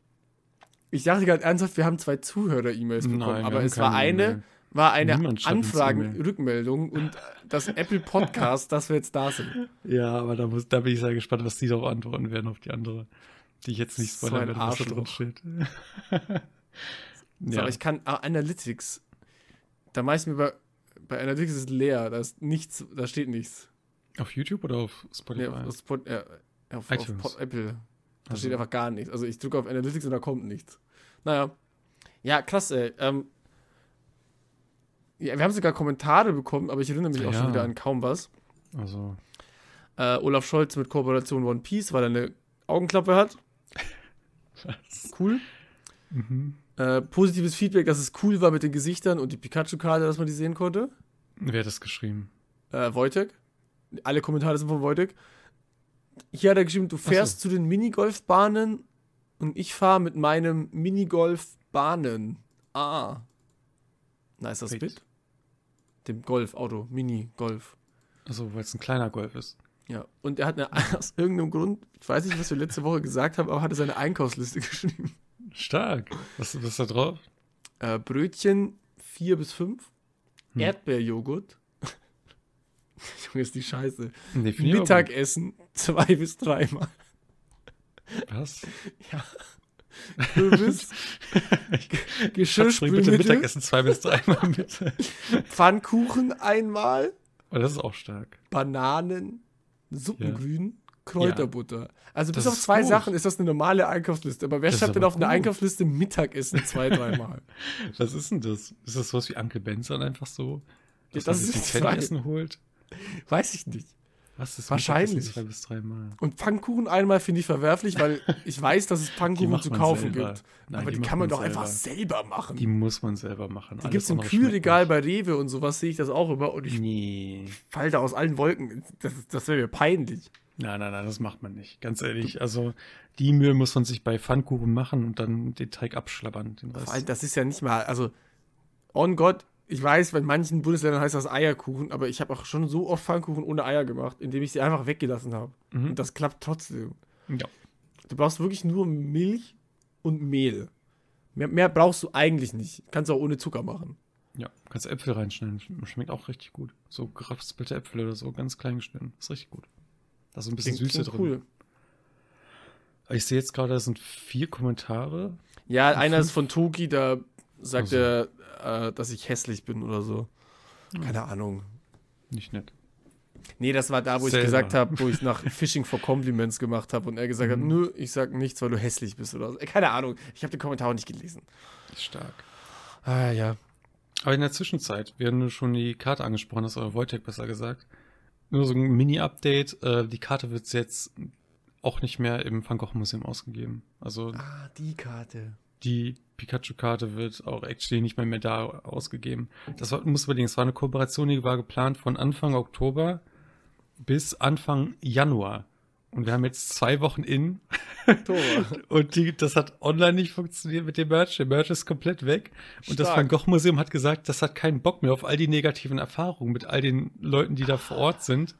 Ich dachte gerade ernsthaft, wir haben zwei Zuhörer-E-Mails bekommen, Nein, aber es war eine, E-Mail. War eine. Anfragen-Rückmeldung und das Apple Podcast, dass wir jetzt da sind. Ja, aber da, muss, da bin ich sehr gespannt, was die darauf antworten werden auf die andere. Die ich jetzt nicht spoilern werde, was da drin steht. *laughs* Ja. aber ich kann ah, Analytics. Da ich mir bei, bei Analytics ist leer, da ist nichts, da steht nichts. auf YouTube oder auf Nee, Spotify? auf, auf, Spot- äh, auf, auf Apple. Da Also. steht einfach gar nichts. Also ich drücke auf Analytics und da kommt nichts. Naja. Ja, krass, ey. Ähm, ja, wir haben sogar Kommentare bekommen, aber ich erinnere mich auch Ja. schon wieder an kaum was. also, Äh, Olaf Scholz mit Kooperation One Piece, weil er eine Augenklappe hat. was? Cool. Mhm. Äh, positives Feedback, dass es cool war mit den Gesichtern und die Pikachu-Karte, dass man die sehen konnte. Wer hat das geschrieben? Äh, Wojtek. Alle Kommentare sind von Wojtek. Hier hat er geschrieben, du fährst zu den Minigolfbahnen und ich fahre mit meinem Minigolfbahnen. Ah. Nice das Wait. Bit. Dem Golfauto, Mini-Golf. Also, weil es ein kleiner Golf ist. Ja. Und er hat eine, *laughs* aus irgendeinem Grund, ich weiß nicht, was wir letzte Woche gesagt haben, aber hat er seine Einkaufsliste *laughs* geschrieben. Stark. Was, was ist da drauf? Äh, Brötchen 4 bis 5. Hm. Erdbeerjoghurt. *laughs* Junge, ist die Scheiße. Nee, Mittagessen zwei bis dreimal. gut. Was? Kürbis, *laughs* bring bitte Mittagessen zwei bis dreimal bitte. *laughs* Pfannkuchen einmal, Oh, das ist auch stark. Bananen, Suppengrün, Kräuterbutter. Also bis Das auf zwei gut. Sachen ist das eine normale Einkaufsliste. Aber wer Das schreibt denn auf eine gut. Einkaufsliste Mittagessen zwei, *laughs* dreimal? Was ist denn das? Ist das sowas wie Uncle Ben's dann einfach so? Ja, Dass das man sich ist die Frage. Essen holt? Weiß ich nicht. Was ist Wahrscheinlich. Zwei bis dreimal? Und Pfannkuchen einmal finde ich verwerflich, weil *laughs* ich weiß, dass es Pfannkuchen zu kaufen selber. gibt. Nein, aber die die, kann man man doch einfach selber. selber machen. Die muss man selber machen. Die gibt es im Kühlregal bei Rewe und sowas sehe ich das auch immer und ich Nee. falle da aus allen Wolken. Das, das wäre mir peinlich. Nein, nein, nein, das macht man nicht. Ganz ehrlich. Also, die Mühe muss man sich bei Pfannkuchen machen und dann den Teig abschlabbern. Den Vor allem, das ist ja nicht mal, also, on God, ich weiß, bei manchen Bundesländern heißt das Eierkuchen, aber ich habe auch schon so oft Pfannkuchen ohne Eier gemacht, indem ich sie einfach weggelassen habe. Mhm. Und das klappt trotzdem. Ja. Du brauchst wirklich nur Milch und Mehl. Mehr, mehr brauchst du eigentlich nicht. Kannst du auch ohne Zucker machen. Ja, kannst Äpfel reinschneiden. Sch- Schmeckt auch richtig gut. So geraspelte Äpfel oder so, ganz klein geschnitten. Ist richtig gut. Da ist ein bisschen Klingt- Süße drin. Ich sehe jetzt gerade, da sind vier Kommentare. Ja, einer fünf- ist von Toki, da sagt Also. er, äh, dass ich hässlich bin oder so. Hm. Keine Ahnung. Nicht nett. Nee, das war da, wo Selber. ich gesagt habe, wo ich nach *laughs* Fishing for Compliments gemacht habe und er gesagt hat, Mhm. nö, ich sag nichts, weil du hässlich bist oder so. Äh, Keine Ahnung. Ich habe den Kommentar auch nicht gelesen. Stark. Ah, ja. Aber in der Zwischenzeit, wir haben nur schon die Karte angesprochen, das war Wojtek besser gesagt. Nur so ein Mini-Update. Äh, die Karte wird jetzt auch nicht mehr im Van Gogh Museum ausgegeben. Also Ah, die Karte. die Pikachu-Karte wird auch actually nicht mehr, mehr da ausgegeben. Das war, muss überlegen, es war eine Kooperation, die war geplant von Anfang Oktober bis Anfang Januar. Und wir haben jetzt zwei Wochen in *laughs* und die, das hat online nicht funktioniert mit dem Merch. Der Merch ist komplett weg. Und das Stark. Van Gogh Museum hat gesagt, das hat keinen Bock mehr auf all die negativen Erfahrungen mit all den Leuten, die da vor Ort sind.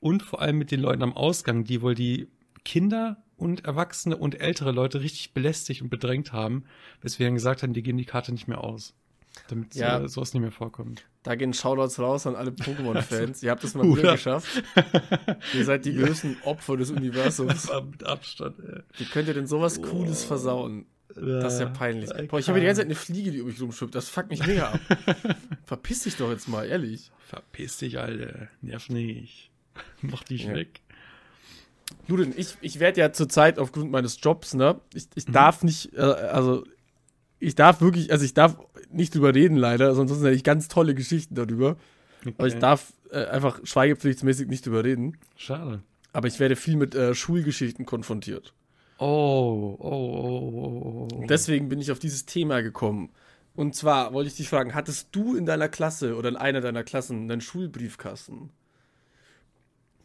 Und vor allem mit den Leuten am Ausgang, die wohl die Kinder und Erwachsene und ältere Leute richtig belästigt und bedrängt haben, weswegen gesagt haben, die geben die Karte nicht mehr aus. Damit Ja. äh, sowas nicht mehr vorkommt. Da gehen Shoutouts raus an alle Pokémon-Fans. Ihr habt es mal wieder geschafft. *laughs* Ihr seid die größten Opfer des Universums. *laughs* Mit Abstand, ey. Wie könnt ihr denn sowas Cooles versauen? Das ist ja peinlich. Boah, ich habe die ganze Zeit eine Fliege, die um mich rumschwimmt. Das fuckt mich mega ab. *laughs* Verpiss dich doch jetzt mal, ehrlich. Verpiss dich, Alter. Nerv nicht. Mach dich Ja. weg. Ludin, ich, ich werde ja zurzeit aufgrund meines Jobs, ne, ich, ich darf nicht, äh, also, ich darf wirklich, also ich darf nicht drüber reden leider, sonst hätte ich ganz tolle Geschichten darüber. Aber ich Okay. darf äh, einfach schweigepflichtsmäßig nicht drüber reden. Schade. Aber ich werde viel mit äh, Schulgeschichten konfrontiert. Oh, oh, oh, oh, oh. Deswegen bin ich auf dieses Thema gekommen. Und zwar wollte ich dich fragen, hattest du in deiner Klasse oder in einer deiner Klassen einen Schulbriefkasten?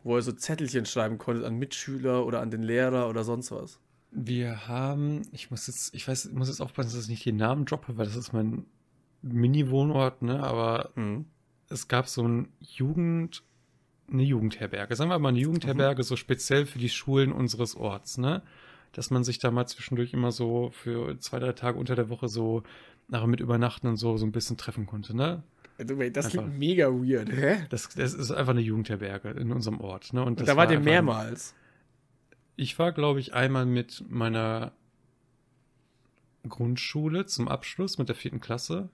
Wo ihr so Zettelchen schreiben konntet an Mitschüler oder an den Lehrer oder sonst was? Wir haben, ich muss jetzt, ich weiß, ich muss jetzt aufpassen, dass ich nicht den Namen droppe, weil das ist mein Mini-Wohnort, ne? Aber Mhm. es gab so ein Jugend, eine Jugendherberge. Sagen wir mal eine Jugendherberge, so speziell für die Schulen unseres Orts, ne? Dass man sich da mal zwischendurch immer so für zwei, drei Tage unter der Woche so nachher mit übernachten und so, so ein bisschen treffen konnte, ne? Also, wait, Das Einfach. klingt mega weird, hä? Das, das ist einfach eine Jugendherberge in unserem Ort, ne? Und, Und das da wart ihr einfach- mehrmals. Ich war, glaube ich, einmal mit meiner Grundschule zum Abschluss mit der vierten Klasse.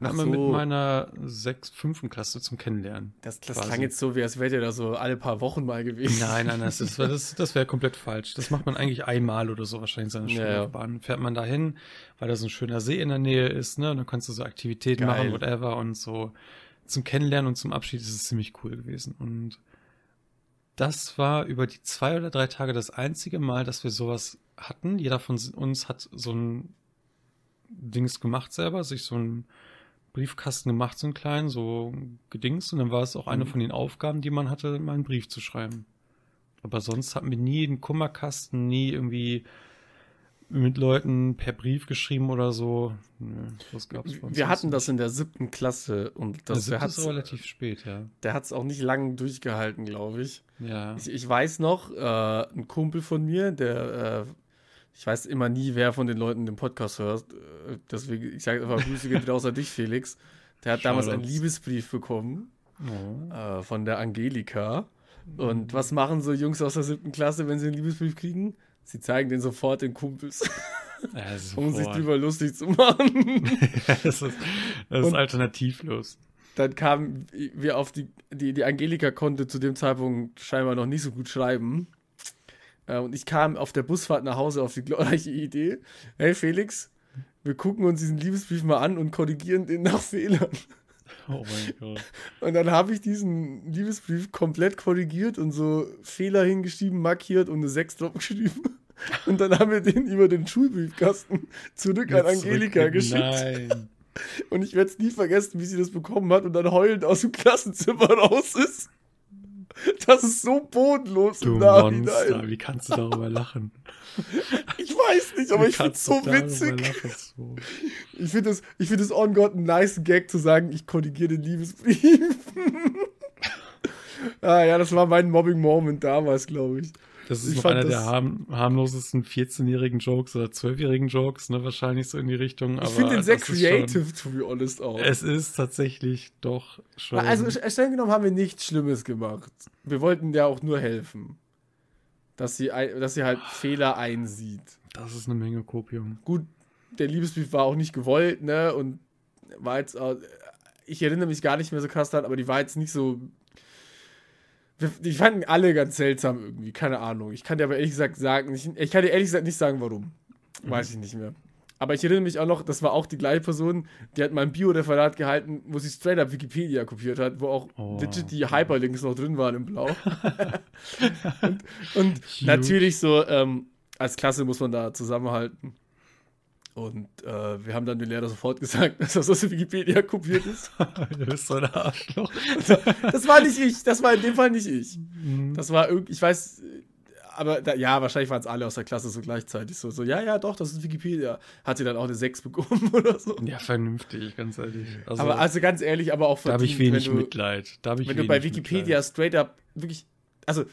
Einmal so. mit meiner sechs, fünften Klasse zum Kennenlernen. Das, das quasi. klang jetzt so, wie als wärt ihr da so alle paar Wochen mal gewesen. Nein, nein, das, ist- das, das wäre komplett falsch. Das macht man eigentlich einmal oder so wahrscheinlich seine Ja, ja. Schullaufbahn. Fährt man dahin, weil da so ein schöner See in der Nähe ist, ne? Und dann kannst du so Aktivitäten Geil. machen, whatever. Und so zum Kennenlernen und zum Abschied ist es ziemlich cool gewesen. Und das war über die zwei oder drei Tage das einzige Mal, dass wir sowas hatten. Jeder von uns hat so ein Dings gemacht selber, sich so ein Briefkasten gemacht, so einen kleinen, so gedings. Und dann war es auch eine Mhm. von den Aufgaben, die man hatte, mal einen Brief zu schreiben. Aber sonst hatten wir nie einen Kummerkasten, nie irgendwie mit Leuten per Brief geschrieben oder so. Nö, das gab's bei uns Wir nicht hatten so. das in der siebten Klasse und das, der der ist hat's, relativ spät, ja. der hat's auch nicht lang durchgehalten, glaube ich. Ja. Ich, ich weiß noch, äh, ein Kumpel von mir, der, äh, ich weiß immer nie, wer von den Leuten den Podcast hört, äh, deswegen, ich sage einfach Grüße geht wieder außer dich, Felix. Der hat damals einen Shoutouts. Liebesbrief bekommen Oh. äh, von der Angelika. Und was machen so Jungs aus der siebten Klasse, wenn sie einen Liebesbrief kriegen? Sie zeigen den sofort den Kumpels, Ja, *laughs* um sich drüber lustig zu machen. *laughs* das ist, das ist alternativlos. Dann kamen wir auf die, die, die Angelika konnte zu dem Zeitpunkt scheinbar noch nicht so gut schreiben. Äh, Und ich kam auf der Busfahrt nach Hause auf die glorreiche Idee, hey Felix, wir gucken uns diesen Liebesbrief mal an und korrigieren den nach Fehlern. Oh mein Gott. Und dann habe ich diesen Liebesbrief komplett korrigiert und so Fehler hingeschrieben, markiert und eine 6 drauf geschrieben. Und dann haben wir den über den Schulbriefkasten zurück an Jetzt Angelika zurück- geschickt. Nein. Und ich werde es nie vergessen, wie sie das bekommen hat und dann heulend aus dem Klassenzimmer raus ist. *laughs* Das ist so bodenlos Du im Monster, Nachhinein. wie kannst du darüber lachen? *laughs* Ich weiß nicht, aber Wie ich finde es so witzig. So. Ich finde es find das on God ein nice Gag zu sagen, ich korrigiere den Liebesbrief. *laughs* ah, ja, das war mein Mobbing-Moment damals, glaube ich. Das ist Ich noch einer der harm harmlosesten 14-jährigen Jokes oder 12-jährigen Jokes, ne? Wahrscheinlich so in die Richtung. Ich finde den sehr creative, to be honest, auch. Schon, es ist tatsächlich doch schon. Also, streng genommen haben wir nichts Schlimmes gemacht. Wir wollten der auch nur helfen. Dass sie, dass sie halt Fehler einsieht. das ist eine Menge Kopium. Gut, der Liebesbrief war auch nicht gewollt, ne? Und war jetzt auch, ich erinnere mich gar nicht mehr so krass daran, aber die war jetzt nicht so. Die fanden alle ganz seltsam irgendwie, keine Ahnung. Ich kann dir aber ehrlich gesagt sagen, ich, ich kann dir ehrlich gesagt nicht sagen, warum. Weiß ich nicht mehr. Aber ich erinnere mich auch noch, das war auch die gleiche Person, die hat mal ein Bio-Referat gehalten, wo sie straight up Wikipedia kopiert hat, wo auch Oh. legit die Hyperlinks noch drin waren im Blau. *laughs* und und natürlich so, ähm, als Klasse muss man da zusammenhalten. Und äh, wir haben dann den Lehrer sofort gesagt, *laughs* dass das aus Wikipedia kopiert ist. *laughs* du bist so ein Arschloch. *laughs* Das war nicht ich, das war in dem Fall nicht ich. Mhm. Das war irgendwie, ich weiß, aber da, ja, wahrscheinlich waren es alle aus der Klasse so gleichzeitig so, so, ja, ja, doch, das ist Wikipedia. Hat sie dann auch eine 6 bekommen oder so. Ja, vernünftig, ganz ehrlich. Also, aber also ganz ehrlich, aber auch da habe ich wenig du, Mitleid. Da habe ich Wenn du bei Wikipedia straight up wirklich, also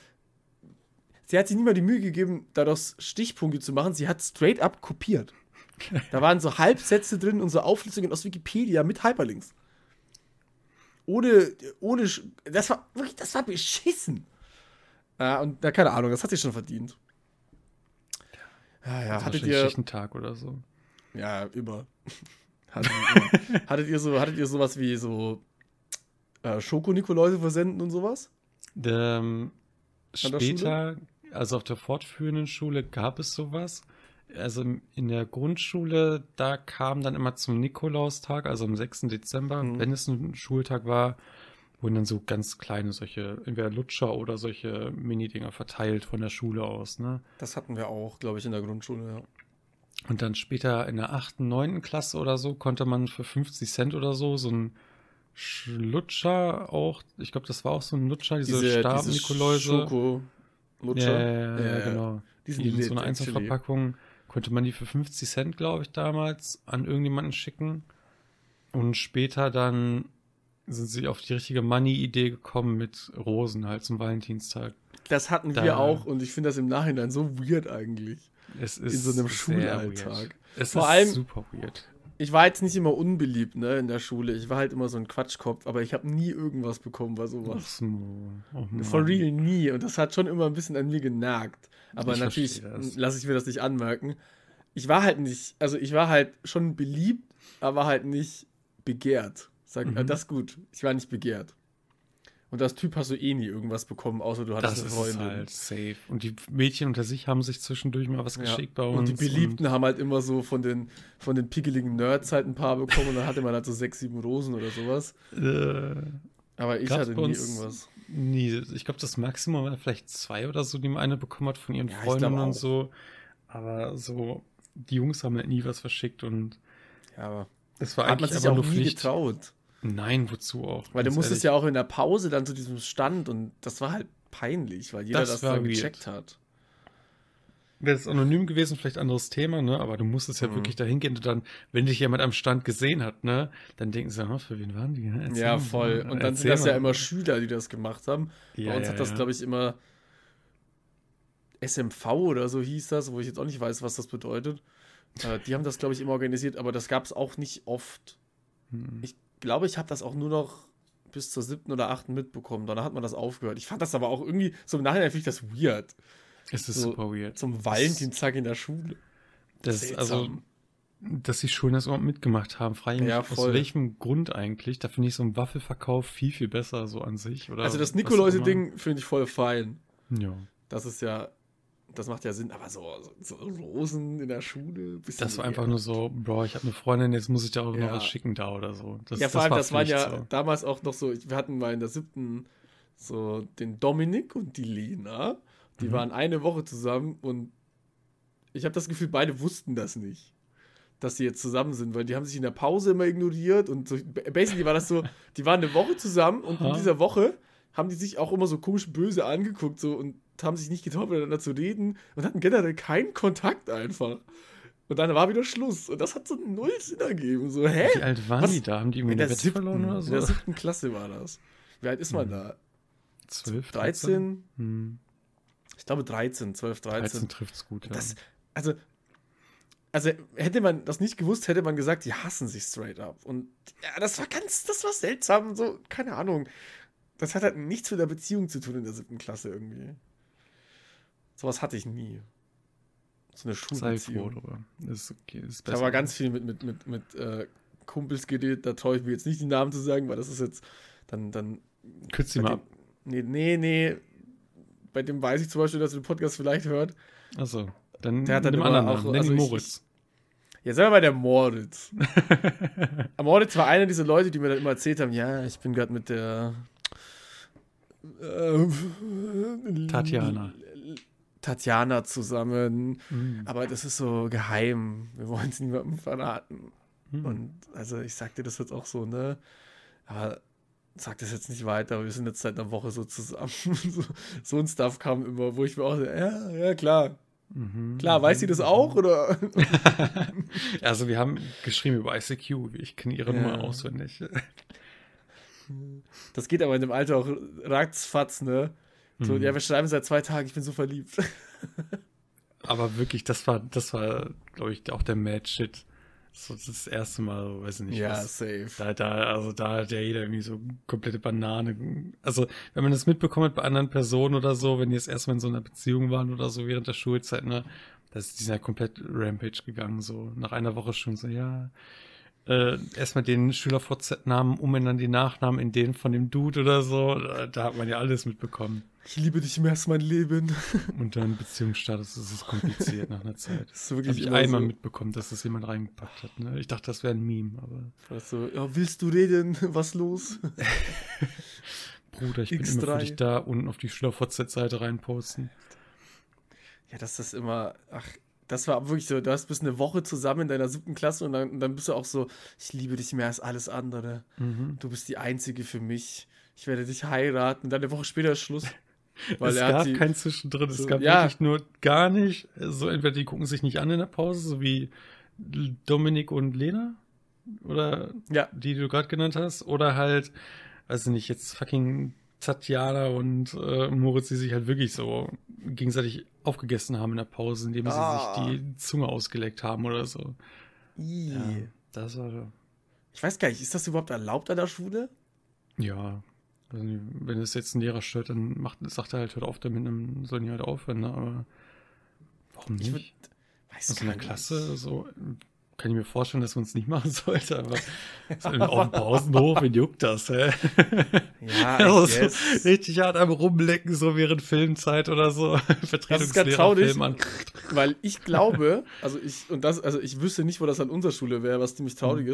sie hat sich nie mal die Mühe gegeben, daraus Stichpunkte zu machen. Sie hat straight up kopiert. Da waren so Halbsätze drin und so Auflistungen aus Wikipedia mit Hyperlinks. Ohne, ohne, das war wirklich, das war beschissen. Ja, und na, keine Ahnung, das hat sie schon verdient. Ja, ja, hattet ihr, Schichtentag oder so. ja, immer. *laughs* Hattet, immer. hattet ihr so, hattet ihr sowas wie so äh, Schoko-Nikoläuse versenden und sowas? Ähm, später, also auf der fortführenden Schule gab es sowas. Also in der Grundschule, da kam dann immer zum Nikolaustag, also am 6. Dezember, Mhm. wenn es ein Schultag war, wurden dann so ganz kleine solche, entweder Lutscher oder solche Mini-Dinger verteilt von der Schule aus, ne? Das hatten wir auch, glaube ich, in der Grundschule, ja. Und dann später in der 8., 9. Klasse oder so konnte man für 50 Cent oder so so ein Lutscher auch, ich glaube, das war auch so ein Lutscher, diese, Stab-Nikoläuse. Schoko Ja, ja, ja, Ja, genau. Die sind in so einer. Einzelverpackung konnte man die für 50 Cent, glaube ich, damals an irgendjemanden schicken. Und später dann sind sie auf die richtige Money-Idee gekommen mit Rosen halt zum Valentinstag. Das hatten Da- wir auch und ich finde das im Nachhinein so weird eigentlich. Es ist so einem Schulalltag. Es Vor ist allem- super weird. Ich war jetzt nicht immer unbeliebt, ne, in der Schule. Ich war halt immer so ein Quatschkopf, aber ich habe nie irgendwas bekommen bei Ach, sowas. Smo. Oh. For real nie. Und das hat schon immer ein bisschen an mir genagt. Aber Ich natürlich lasse ich mir das nicht anmerken. Ich war halt nicht, also ich war halt schon beliebt, aber halt nicht begehrt. Sag, Mhm. äh, das ist gut. Ich war nicht begehrt. Und als Typ hast du eh nie irgendwas bekommen, außer du hattest Das eine ist Freundin. halt safe. Und die Mädchen unter sich haben sich zwischendurch mal was Ja. geschickt bei uns. Und die Beliebten haben halt immer so von den, von den pickeligen Nerds halt ein paar bekommen und dann hatte man halt so sechs, sieben Rosen oder sowas. Und, äh, Aber ich hatte nie irgendwas. Nee, ich glaube, das Maximum war vielleicht zwei oder so, die mal eine bekommen hat von ihren Ja, Freundinnen und so. Aber so, die Jungs haben halt nie was verschickt und Ja, aber es war hat man sich aber auch nur nie Pflicht. getraut. Nein, wozu auch? Weil du musstest ehrlich. ja auch in der Pause dann zu diesem Stand und das war halt peinlich, weil jeder Das das, dann weird. gecheckt hat. Wäre es anonym gewesen, vielleicht anderes Thema, ne? Aber du musstest ja Mhm. wirklich dahin gehen und dann, wenn dich jemand am Stand gesehen hat, ne? Dann denken sie, "Hm, für wen waren die? Erzähl ja, mal, voll. ne? Und dann sind Erzähl das ja mal." immer Schüler, die das gemacht haben. Ja, Bei uns ja, hat das, ja. glaube ich, immer SMV oder so hieß das, wo ich jetzt auch nicht weiß, was das bedeutet. Äh, die haben das, glaube ich, immer organisiert, aber das gab es auch nicht oft. Hm. Ich glaube, ich habe das auch nur noch bis zur siebten oder achten mitbekommen. Danach hat man das aufgehört. Ich fand das aber auch irgendwie, so im Nachhinein finde ich das weird. Es ist so super weird. Zum Valentinstag in der Schule. Das ist also, dass die Schulen das überhaupt mitgemacht haben, frage ich mich, Ja, aus welchem Grund eigentlich? Da finde ich so einen Waffelverkauf viel, viel besser so an sich. Oder Also das Nikoläuse-Ding finde ich voll fein. Ja. Das ist ja, das macht ja Sinn, aber so, so, so Rosen in der Schule. Das war einfach nur so, Bro, ich habe eine Freundin, jetzt muss ich dir auch noch Ja. was schicken da oder so. Das, ja, vor allem, war das, waren ja so. damals auch noch so, wir hatten mal in der siebten so den Dominik und die Lena. Die Mhm. waren eine Woche zusammen und ich habe das Gefühl, beide wussten das nicht, dass sie jetzt zusammen sind, weil die haben sich in der Pause immer ignoriert und so, basically war das so, die waren eine Woche zusammen und in Aha. dieser Woche haben die sich auch immer so komisch böse angeguckt so und haben sich nicht getraut, miteinander zu reden und hatten generell keinen Kontakt einfach. Und dann war wieder Schluss. Und das hat so null Sinn ergeben. So, hä? Wie alt waren Was? die da? Haben die irgendwie In eine der, Wette siebten, verloren oder in der so? siebten Klasse war das. Wie alt ist man Mhm. da? 12, 13? Hm. Ich glaube 13, 12, 13. 13 trifft's gut, ja. Das, also, also hätte man das nicht gewusst, hätte man gesagt, die hassen sich straight up. Und ja, das war ganz, das war seltsam. So, keine Ahnung. Das hat halt nichts mit der Beziehung zu tun in der siebten Klasse irgendwie. Sowas hatte ich nie. So eine Sei froh Schulbeziehung. Ist okay, ist Ich habe ganz viel mit, mit, mit, mit äh, Kumpels geredet, da traue ich mir jetzt nicht die Namen zu sagen, weil das ist jetzt dann, dann Kürz die bei mal ab. nee, nee, nee. Bei dem weiß ich zum Beispiel, dass er den Podcast vielleicht hört. Achso, dann Der hat dann anderen auch- Namen. Also ich- Moritz. Ja, sagen wir mal der Moritz. *laughs* Der Moritz war einer dieser Leute, die mir dann immer erzählt haben, ja, ich bin gerade mit der äh, Tatjana. Tatjana zusammen. Mhm. Aber das ist so geheim. Wir wollen es niemandem verraten. Mhm. Und also ich sag dir das jetzt auch so, ne? Aber sag das jetzt nicht weiter, wir sind jetzt seit einer Woche so zusammen. *laughs* so, so ein Stuff kam immer, wo ich mir auch so, ja, ja, klar. Mhm. Klar, weiß sie das auch? Oder? *laughs* Also wir haben geschrieben über ICQ. Ich kenne ihre Ja. Nummer auswendig. Das geht aber in dem Alter auch ratzfatz, ne? So, Mhm. ja, wir schreiben seit zwei Tagen, ich bin so verliebt. *laughs* Aber wirklich, das war, das war, glaube ich, auch der Mad-Shit. So das erste Mal, weiß ich nicht, was. safe. Da, da, also da hat ja jeder irgendwie so komplette Banane. Also, wenn man das mitbekommen hat bei anderen Personen oder so, wenn die jetzt erstmal in so einer Beziehung waren oder so während der Schulzeit, ne, das, die sind ja komplett Rampage gegangen, so nach einer Woche schon so, ja. Äh, erstmal den Schüler-VZ-Namen umändern, die Nachnamen in den von dem Dude oder so. Da, da hat man ja alles mitbekommen. Ich liebe dich mehr als mein Leben. *laughs* Und dann Beziehungsstatus, das ist kompliziert nach einer Zeit. Das ist Habe ich einmal so, mitbekommen, dass das jemand reingepackt hat. Ne? Ich dachte, das wäre ein Meme, aber du, ja, willst du reden? *laughs* Was los? *laughs* Bruder, ich bin immer für X3. dich da, unten auf die Schüler-VZ-Seite reinposten. Ja, das ist immer, ach, das war wirklich so, du hast bis eine Woche zusammen in deiner siebten Klasse und dann, dann bist du auch so, ich liebe dich mehr als alles andere. Mhm. Du bist die Einzige für mich. Ich werde dich heiraten. Und dann eine Woche später ist Schluss. Weil es gab die, kein Zwischendrin, so, es gab ja. wirklich nur gar nicht. So entweder die gucken sich nicht an in der Pause, so wie Dominik und Lena oder ja, die, die du gerade genannt hast, oder halt, weiß ich nicht, jetzt fucking Tatjana und äh, Moritz, die sich halt wirklich so gegenseitig aufgegessen haben in der Pause, indem sie Ah. sich die Zunge ausgeleckt haben oder so. Ja, das war Ich weiß gar nicht, ist das überhaupt erlaubt an der Schule? Ja, wenn es jetzt ein Lehrer stört, dann macht, sagt er halt, hört auf damit, dann sollen die halt aufhören, ne? Aber warum Ich nicht? würd, weiß Aus einer gar nicht. Klasse, so, kann ich mir vorstellen, dass man es nicht machen *laughs* sollte, aber *laughs* so auf dem Pausenhof, wen juckt das, hä? Ja, *laughs* Also so richtig hart am Rumlecken, so während Filmzeit oder so. Vertretungslehrer traurig. Film an. Weil ich glaube, also ich, und das, also ich wüsste nicht, wo das an unserer Schule wäre, was ziemlich traurig Mhm.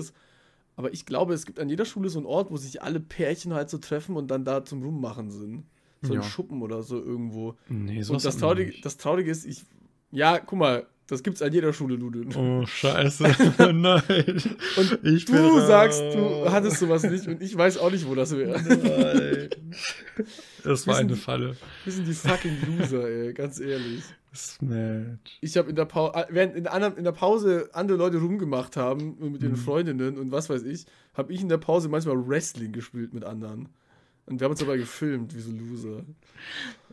Aber ich glaube, es gibt an jeder Schule so einen Ort, wo sich alle Pärchen halt so treffen und dann da zum Rummachen sind. So ein Ja. Schuppen oder so irgendwo. Nee, Und sowas das Traurige, das Traurige ist, ich. Ja, guck mal, das gibt's an jeder Schule, Nudeln. Oh, scheiße. *laughs* Nein. Und Ich du sagst, du hattest sowas nicht und ich weiß auch nicht, wo das wäre. Nein. *laughs* Das war Wissen eine Falle. Wir sind die fucking Loser, ey, ganz ehrlich. Snatch. Ich habe in der Pause, während in in der Pause andere Leute rumgemacht haben mit ihren Mhm. Freundinnen und was weiß ich, habe ich in der Pause manchmal Wrestling gespielt mit anderen. Und wir haben uns dabei gefilmt, wie so Loser.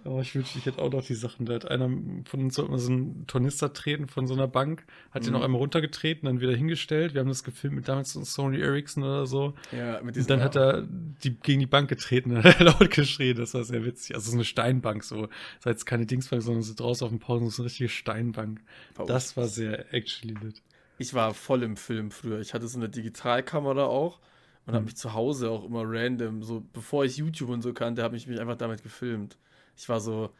Oh, ich wünschte, ich hätte auch noch die Sachen. Da hat einer von uns so einen Tornister treten von so einer Bank, hat den Mhm. noch einmal runtergetreten, dann wieder hingestellt. Wir haben das gefilmt mit damals so Sony Ericsson oder so. Ja, mit Und dann hat er die, gegen die Bank getreten *laughs* und hat er laut geschrien. Das war sehr witzig. Also so eine Steinbank, so. Das war jetzt keine Dingsbank, sondern so draußen auf dem Pausen, so eine richtige Steinbank. Das war sehr actually lit. Ich war voll im Film früher. Ich hatte so eine Digitalkamera auch und habe Mhm. mich zu Hause auch immer random, so bevor ich YouTube und so kannte, habe ich mich einfach damit gefilmt. Ich war so,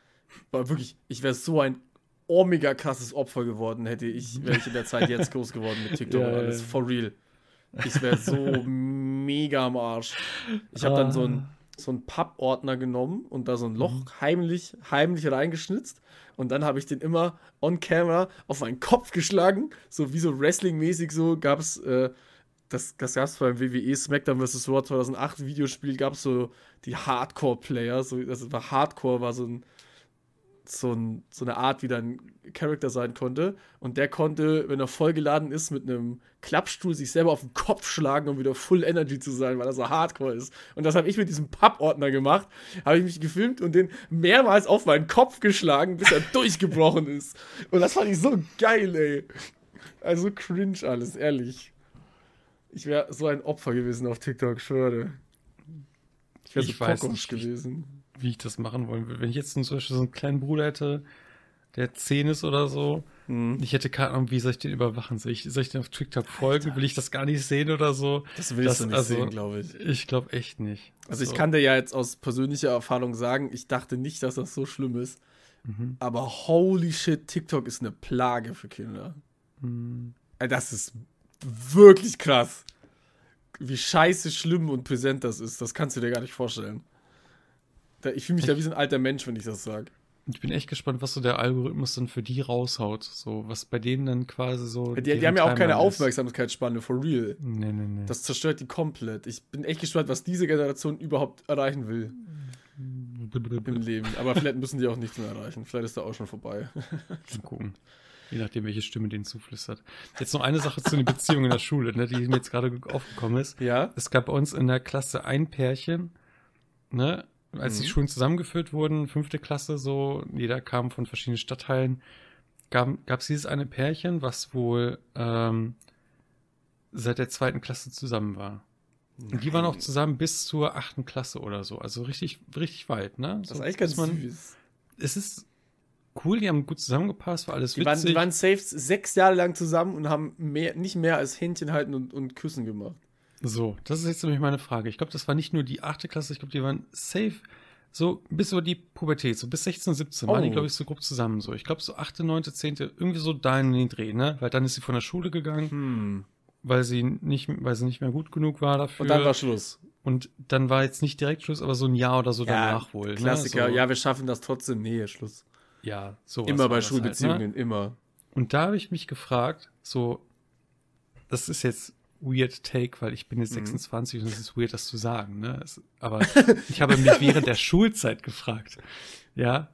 war wirklich, ich wäre so ein oh, mega krasses Opfer geworden, hätte ich, wäre ich in der Zeit jetzt groß geworden mit TikTok *laughs* Ja, und alles. For real. Ich wäre so mega am Arsch. Ich habe dann so einen so einen Pappordner genommen und da so ein Loch Mhm. heimlich, heimlich reingeschnitzt. Und dann habe ich den immer on camera auf meinen Kopf geschlagen. So wie so Wrestling-mäßig so gab es, äh, das, das gab es beim WWE SmackDown vs. Raw 2008 Videospiel, gab es so die Hardcore-Player. So, das war Hardcore, war so ein so, ein, so eine Art, wie dein Charakter sein konnte. Und der konnte, wenn er vollgeladen ist, mit einem Klappstuhl sich selber auf den Kopf schlagen, um wieder Full Energy zu sein, weil er so hardcore ist. Und das habe ich mit diesem Pappordner gemacht. Habe ich mich gefilmt und den mehrmals auf meinen Kopf geschlagen, bis er *laughs* durchgebrochen ist. Und das fand ich so geil, ey. Also cringe alles, ehrlich. Ich wäre so ein Opfer gewesen auf TikTok, schwöre. Ich wäre so Ich weiß nicht, wie- gewesen. wie ich das machen wollen würde. Wenn ich jetzt zum Beispiel so einen kleinen Bruder hätte, der 10 ist oder so, Hm. ich hätte keine Ahnung, wie soll ich den überwachen? Soll ich, soll ich den auf TikTok folgen? Will ich das gar nicht sehen oder so? Das willst Das- du nicht also- sehen, glaube ich. Ich glaube echt nicht. Also ich So. kann dir ja jetzt aus persönlicher Erfahrung sagen, ich dachte nicht, dass das so schlimm ist. Mhm. Aber holy shit, TikTok ist eine Plage für Kinder. Hm. Ey, Das ist wirklich krass. Wie scheiße schlimm und präsent das ist, das kannst du dir gar nicht vorstellen. Ich fühle mich da wie so ein alter Mensch, wenn ich das sage. Ich bin echt gespannt, was so der Algorithmus dann für die raushaut. So, was bei denen dann quasi so. Die, die haben ja auch keine ist. Aufmerksamkeitsspanne, for real. Nee, nee, nee. Das zerstört die komplett. Ich bin echt gespannt, was diese Generation überhaupt erreichen will im Leben. Aber vielleicht müssen die auch nichts mehr erreichen. Vielleicht ist da auch schon vorbei. Mal gucken. Je nachdem, welche Stimme denen zuflüstert. Jetzt noch eine Sache zu den Beziehungen in der Schule, ne, die mir jetzt gerade aufgekommen ist. Ja? Es gab bei uns in der Klasse ein Pärchen, ne, als die Mhm. Schulen zusammengeführt wurden, fünfte Klasse so, jeder kam von verschiedenen Stadtteilen, gab es dieses eine Pärchen, was wohl ähm, seit der zweiten Klasse zusammen war. Und die waren auch zusammen bis zur achten Klasse oder so. Also richtig, richtig weit, ne? Das ist so, eigentlich ganz man, süß. Es ist cool, die haben gut zusammengepasst, war alles Die waren, witzig. die waren safe sechs Jahre lang zusammen und haben mehr, nicht mehr als Händchen halten und, und Küssen gemacht. So, das ist jetzt nämlich meine Frage. Ich glaube, das war nicht nur die achte Klasse, ich glaube, die waren safe so bis über die Pubertät, so bis 16, 17 waren die, Oh. glaube ich, so grob zusammen. So, ich glaube, so achte, neunte, zehnte, irgendwie so da in den Dreh, ne? Weil dann ist sie von der Schule gegangen, Hm. weil sie nicht, weil sie nicht mehr gut genug war dafür. Und dann war Schluss. Und dann war jetzt nicht direkt Schluss, aber so ein Jahr oder so danach wohl. Klassiker. Ne? So, Ja, wir schaffen das trotzdem. Nee, Schluss. Ja, sowas immer bei das halt, ne? Schulbeziehungen, immer. Und da habe ich mich gefragt, so, das ist jetzt weird Take, weil ich bin jetzt Mhm. 26 und es ist weird, das zu sagen, ne? Es, aber *laughs* ich habe mich während der Schulzeit gefragt, ja?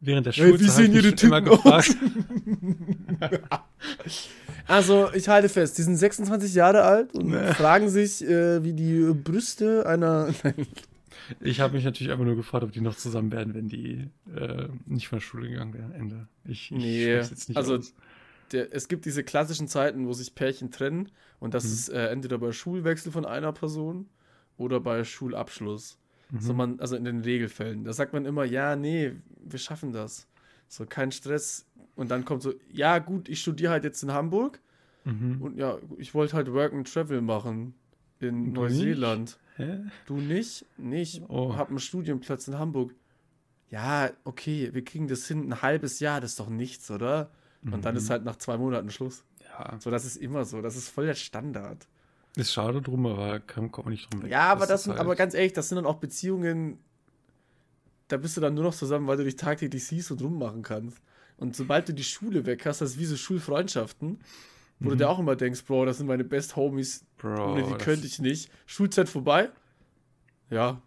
Während der Hey, wie Schulzeit sehen Ihre immer Typen aus? gefragt. *laughs* Also, ich halte fest, die sind 26 Jahre alt und Nee. fragen sich, äh, wie die Brüste einer. *laughs* Ich habe mich natürlich einfach nur gefragt, ob die noch zusammen werden, wenn die äh, nicht von der Schule gegangen wären. Ende. Ich, ich Nee, jetzt nicht also-. Der, es gibt diese klassischen Zeiten, wo sich Pärchen trennen und das Mhm. ist äh, entweder bei Schulwechsel von einer Person oder bei Schulabschluss. Mhm. So man, also in den Regelfällen. Da sagt man immer, ja, nee, wir schaffen das. So, kein Stress. Und dann kommt so, ja, gut, ich studiere halt jetzt in Hamburg Mhm. und ja, ich wollte halt Work and Travel machen in Neuseeland. Hä? Du nicht? Nee, ich Oh. hab einen Studienplatz in Hamburg. Ja, okay, wir kriegen das hin, ein halbes Jahr, das ist doch nichts, oder? Und dann Mhm. ist halt nach zwei Monaten Schluss. Ja, So, das ist immer so, das ist voll der Standard. ist schade drum, aber kann, kommt man nicht drum weg. Ja, aber das ist sind, halt- aber ganz ehrlich, das sind dann auch Beziehungen, da bist du dann nur noch zusammen, weil du dich tagtäglich siehst und rummachen kannst. Und sobald du die Schule weg hast, das ist wie so Schulfreundschaften, wo du Mhm. dir auch immer denkst, Bro, das sind meine Best Homies, Bro, ohne die könnte ich nicht. Schulzeit vorbei? Ja,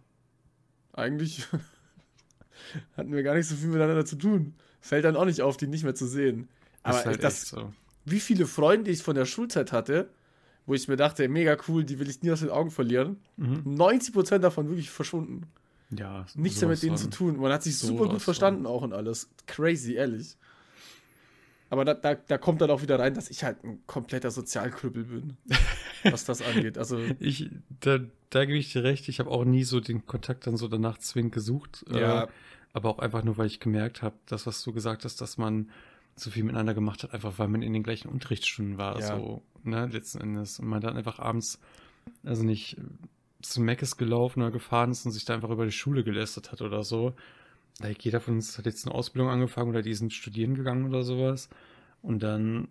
eigentlich *laughs* hatten wir gar nicht so viel miteinander zu tun. Fällt dann auch nicht auf, die nicht mehr zu sehen. Aber halt das, so. wie viele Freunde ich von der Schulzeit hatte, wo ich mir dachte, mega cool, die will ich nie aus den Augen verlieren. Mhm. 90% davon wirklich verschwunden. Ja, Nichts mehr mit denen zu von. tun. Man hat sich super gut verstanden auch und alles. Crazy, ehrlich. Aber da, da, da kommt dann auch wieder rein, dass ich halt ein kompletter Sozialkrüppel bin, *laughs* was das angeht. Also, Ich, da, da gebe ich dir recht. Ich habe auch nie so den Kontakt dann so danach zwingend gesucht. Ja. Äh, aber auch einfach nur, weil ich gemerkt habe, das, was du gesagt hast, dass man so viel miteinander gemacht hat, einfach weil man in den gleichen Unterrichtsstunden war. Ja. So, ne, letzten Endes. Und man dann einfach abends, also nicht zu Meckes gelaufen oder gefahren ist und sich da einfach über die Schule gelästert hat oder so. Jeder von uns hat jetzt eine Ausbildung angefangen oder die sind studieren gegangen oder sowas. Und dann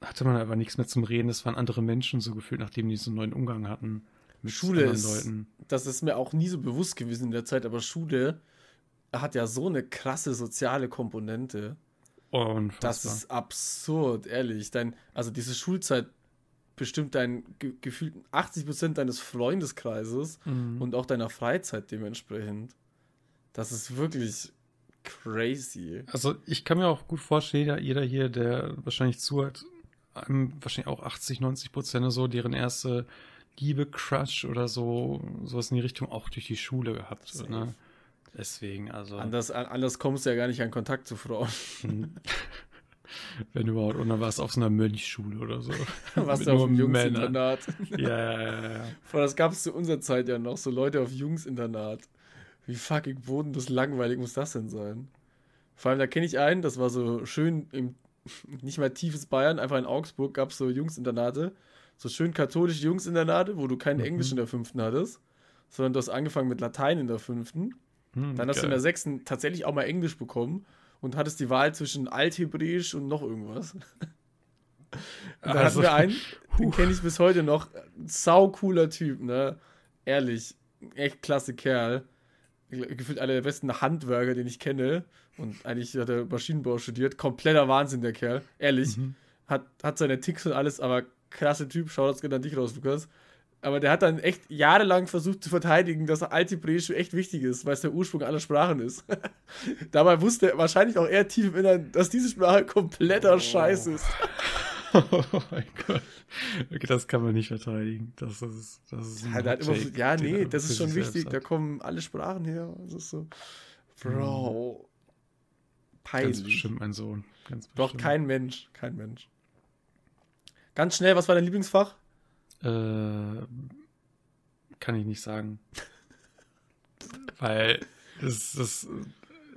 hatte man einfach nichts mehr zum Reden. Das waren andere Menschen so gefühlt, nachdem die so einen neuen Umgang hatten mit Schule ist- Leuten. das ist mir auch nie so bewusst gewesen in der Zeit, aber Schule hat ja so eine krasse soziale Komponente. Unfassbar. Das ist absurd, ehrlich. Dein, also diese Schulzeit bestimmt dein ge gefühlt 80% deines Freundeskreises Mhm. und auch deiner Freizeit dementsprechend. Das ist wirklich crazy. Also ich kann mir auch gut vorstellen, jeder- jeder hier, der wahrscheinlich zuhört, einem wahrscheinlich auch 80, 90 Prozent oder so, deren erste Liebe, Crush oder so, sowas in die Richtung auch durch die Schule gehabt. Ne? Deswegen, also, Anders, an- anders kommst du ja gar nicht an Kontakt zu Frauen. *laughs* wenn überhaupt, und dann war es auf so einer Mönchschule oder so. *laughs* Was Mit da auf Männern. Jungsinternat. Ja, ja, ja, ja. *laughs* Das gab es zu unserer Zeit ja noch, so Leute auf Jungsinternat. Wie fucking bodenlos langweilig muss das denn sein? Vor allem, da kenne ich einen, das war so schön im, *laughs* nicht mal tiefes Bayern, einfach in Augsburg gab es so Jungsinternate, so schön katholische Jungsinternate, wo du kein Mhm. Englisch in der fünften hattest, sondern du hast angefangen mit Latein in der fünften. Hm, Dann hast du in geil. der sechsten tatsächlich auch mal Englisch bekommen und hattest die Wahl zwischen Althebräisch und noch irgendwas. *laughs* Da Also, hatten wir einen, *laughs* den kenne ich bis heute noch. Sau cooler Typ, ne? Ehrlich, echt klasse Kerl. Gefühlt einer der besten Handwerker, den ich kenne. Und eigentlich hat er Maschinenbau studiert. Kompletter Wahnsinn, der Kerl. Ehrlich. Mhm. Hat, hat seine Ticks und alles, aber klasse Typ. Schau das gerne an dich raus, Lukas. Aber der hat dann echt jahrelang versucht zu verteidigen, dass Altebräisch echt wichtig ist, weil es der Ursprung aller Sprachen ist. *laughs* Dabei wusste wahrscheinlich auch er tief im Innern, dass diese Sprache kompletter Scheiß ist. *laughs* oh mein Gott. Okay, das kann man nicht verteidigen. Das ist, das ist ein Ja, der hat immer, Take, ja nee, das ist schon wichtig. Da kommen alle Sprachen her. Das ist so. Bro. Ganz Peinlich. bestimmt mein Sohn. Ganz Doch, bestimmt. kein Mensch. Kein Mensch. Ganz schnell, was war dein Lieblingsfach? Äh, kann ich nicht sagen. *laughs* Weil das ist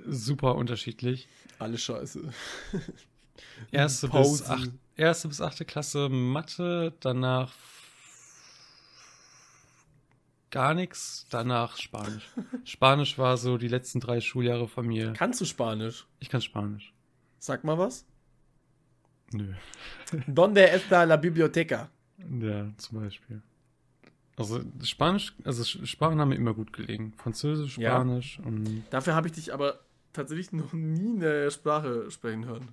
super unterschiedlich. Alles scheiße. Erste bis, Pause. acht, erste bis achte Klasse Mathe, danach gar nichts, danach Spanisch. *laughs* Spanisch war so die letzten drei Schuljahre von mir. Kannst du Spanisch? Ich kann Spanisch. Sag mal was. Nö. *laughs* Donde está la biblioteca? Ja, zum Beispiel. Also Spanisch, also Sprachen haben mir immer gut gelegen. Französisch, Ja. Spanisch und Dafür habe ich dich aber tatsächlich noch nie eine Sprache sprechen hören.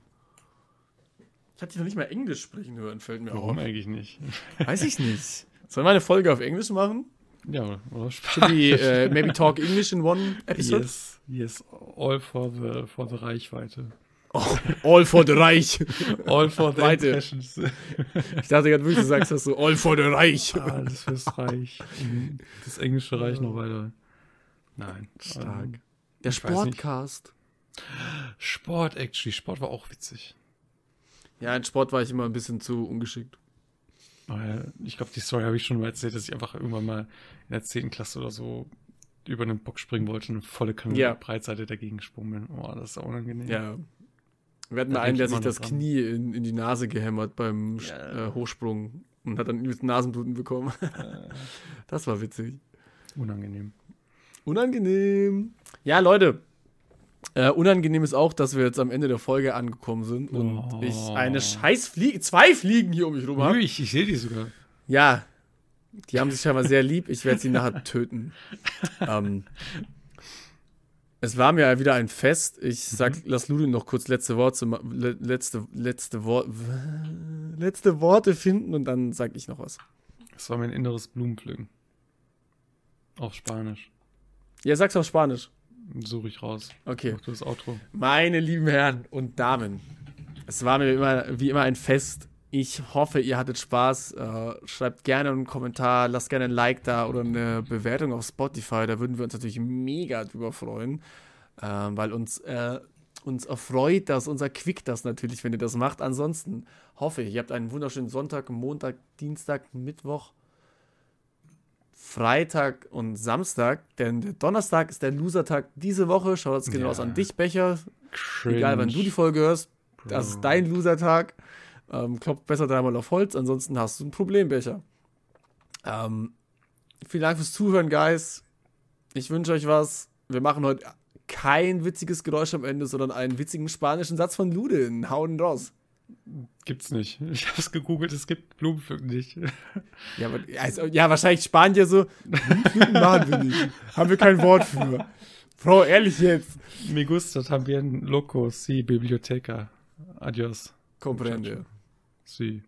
Ich habe dich noch nicht mal Englisch sprechen hören, fällt mir warum auf. eigentlich nicht? *laughs* Weiß ich nicht. Sollen wir eine Folge auf Englisch machen? Ja, oder, Spanisch. wie äh, Maybe Talk English in one episode? Yes, yes, all for the, for the Reichweite. *laughs* All for the Reich. All for the Weite. impressions. Ich dachte gerade wirklich, du sagst das so, all for the Reich. Alles fürs Reich. Das englische Reich noch weiter. Nein. Stark. Ähm, Der. Sportcast. Sport, actually. Sport war auch witzig. Ja, in Sport war ich immer ein bisschen zu ungeschickt. Aber ich glaube, die Story habe ich schon mal erzählt, dass ich einfach irgendwann mal in der 10. Klasse oder so über einen Bock springen wollte und eine volle Kanne Ja. Breitseite dagegen gesprungen bin. Oh, das ist unangenehm. Ja. Wir hatten Da einen, der ich sich das dran. Knie in, in die Nase gehämmert beim Ja. äh, Hochsprung und hat dann übelst Nasenbluten bekommen. *laughs* das war witzig. Unangenehm. Unangenehm. Ja, Leute. Äh, unangenehm ist auch, dass wir jetzt am Ende der Folge angekommen sind und Oh. ich eine scheiß Fliege, zwei Fliegen hier um mich rum habe. Ich, ich sehe die sogar. Ja, die haben sich scheinbar sehr lieb. Ich werde sie nachher töten. *laughs* ähm, es war mir wieder ein Fest. Ich sag, lass Ludwig noch kurz letzte Worte, le, letzte, letzte, Wort, *laughs* letzte Worte finden und dann sag ich noch was. Das war mein inneres Blumenpflücken. Auf Spanisch. Ja, sag's auf Spanisch. Suche ich raus. Okay. Mach du das Outro. Meine lieben Herren und Damen, es war mir immer, wie immer ein Fest. Ich hoffe, ihr hattet Spaß. Äh, schreibt gerne einen Kommentar, lasst gerne ein Like da oder eine Bewertung auf Spotify. Da würden wir uns natürlich mega drüber freuen, ähm, weil uns, äh, uns erfreut das, unser Quick das natürlich, wenn ihr das macht. Ansonsten hoffe ich, ihr habt einen wunderschönen Sonntag, Montag, Dienstag, Mittwoch. Freitag und Samstag, denn der Donnerstag ist der Losertag diese Woche. Schaut jetzt genau Ja. aus an dich, Becher. Cringe. Egal, wann du die Folge hörst, das ist dein Losertag. Ähm, klopft besser dreimal auf Holz, ansonsten hast du ein Problem, Becher. Ähm, vielen Dank fürs Zuhören, Guys. Ich wünsche euch was. Wir machen heute kein witziges Geräusch am Ende, sondern einen witzigen spanischen Satz von Ludin. Hauen raus. Gibt's nicht. *laughs* Ich habe es gegoogelt, es gibt Blumenpflücken nicht. *laughs* Ja, aber, also, ja, wahrscheinlich Spanier so. Blumenpflücken machen wir nicht. Haben wir kein Wort für. Bro, ehrlich jetzt. Me gusta también loco, sí, biblioteca. Adiós. Comprende. Sí.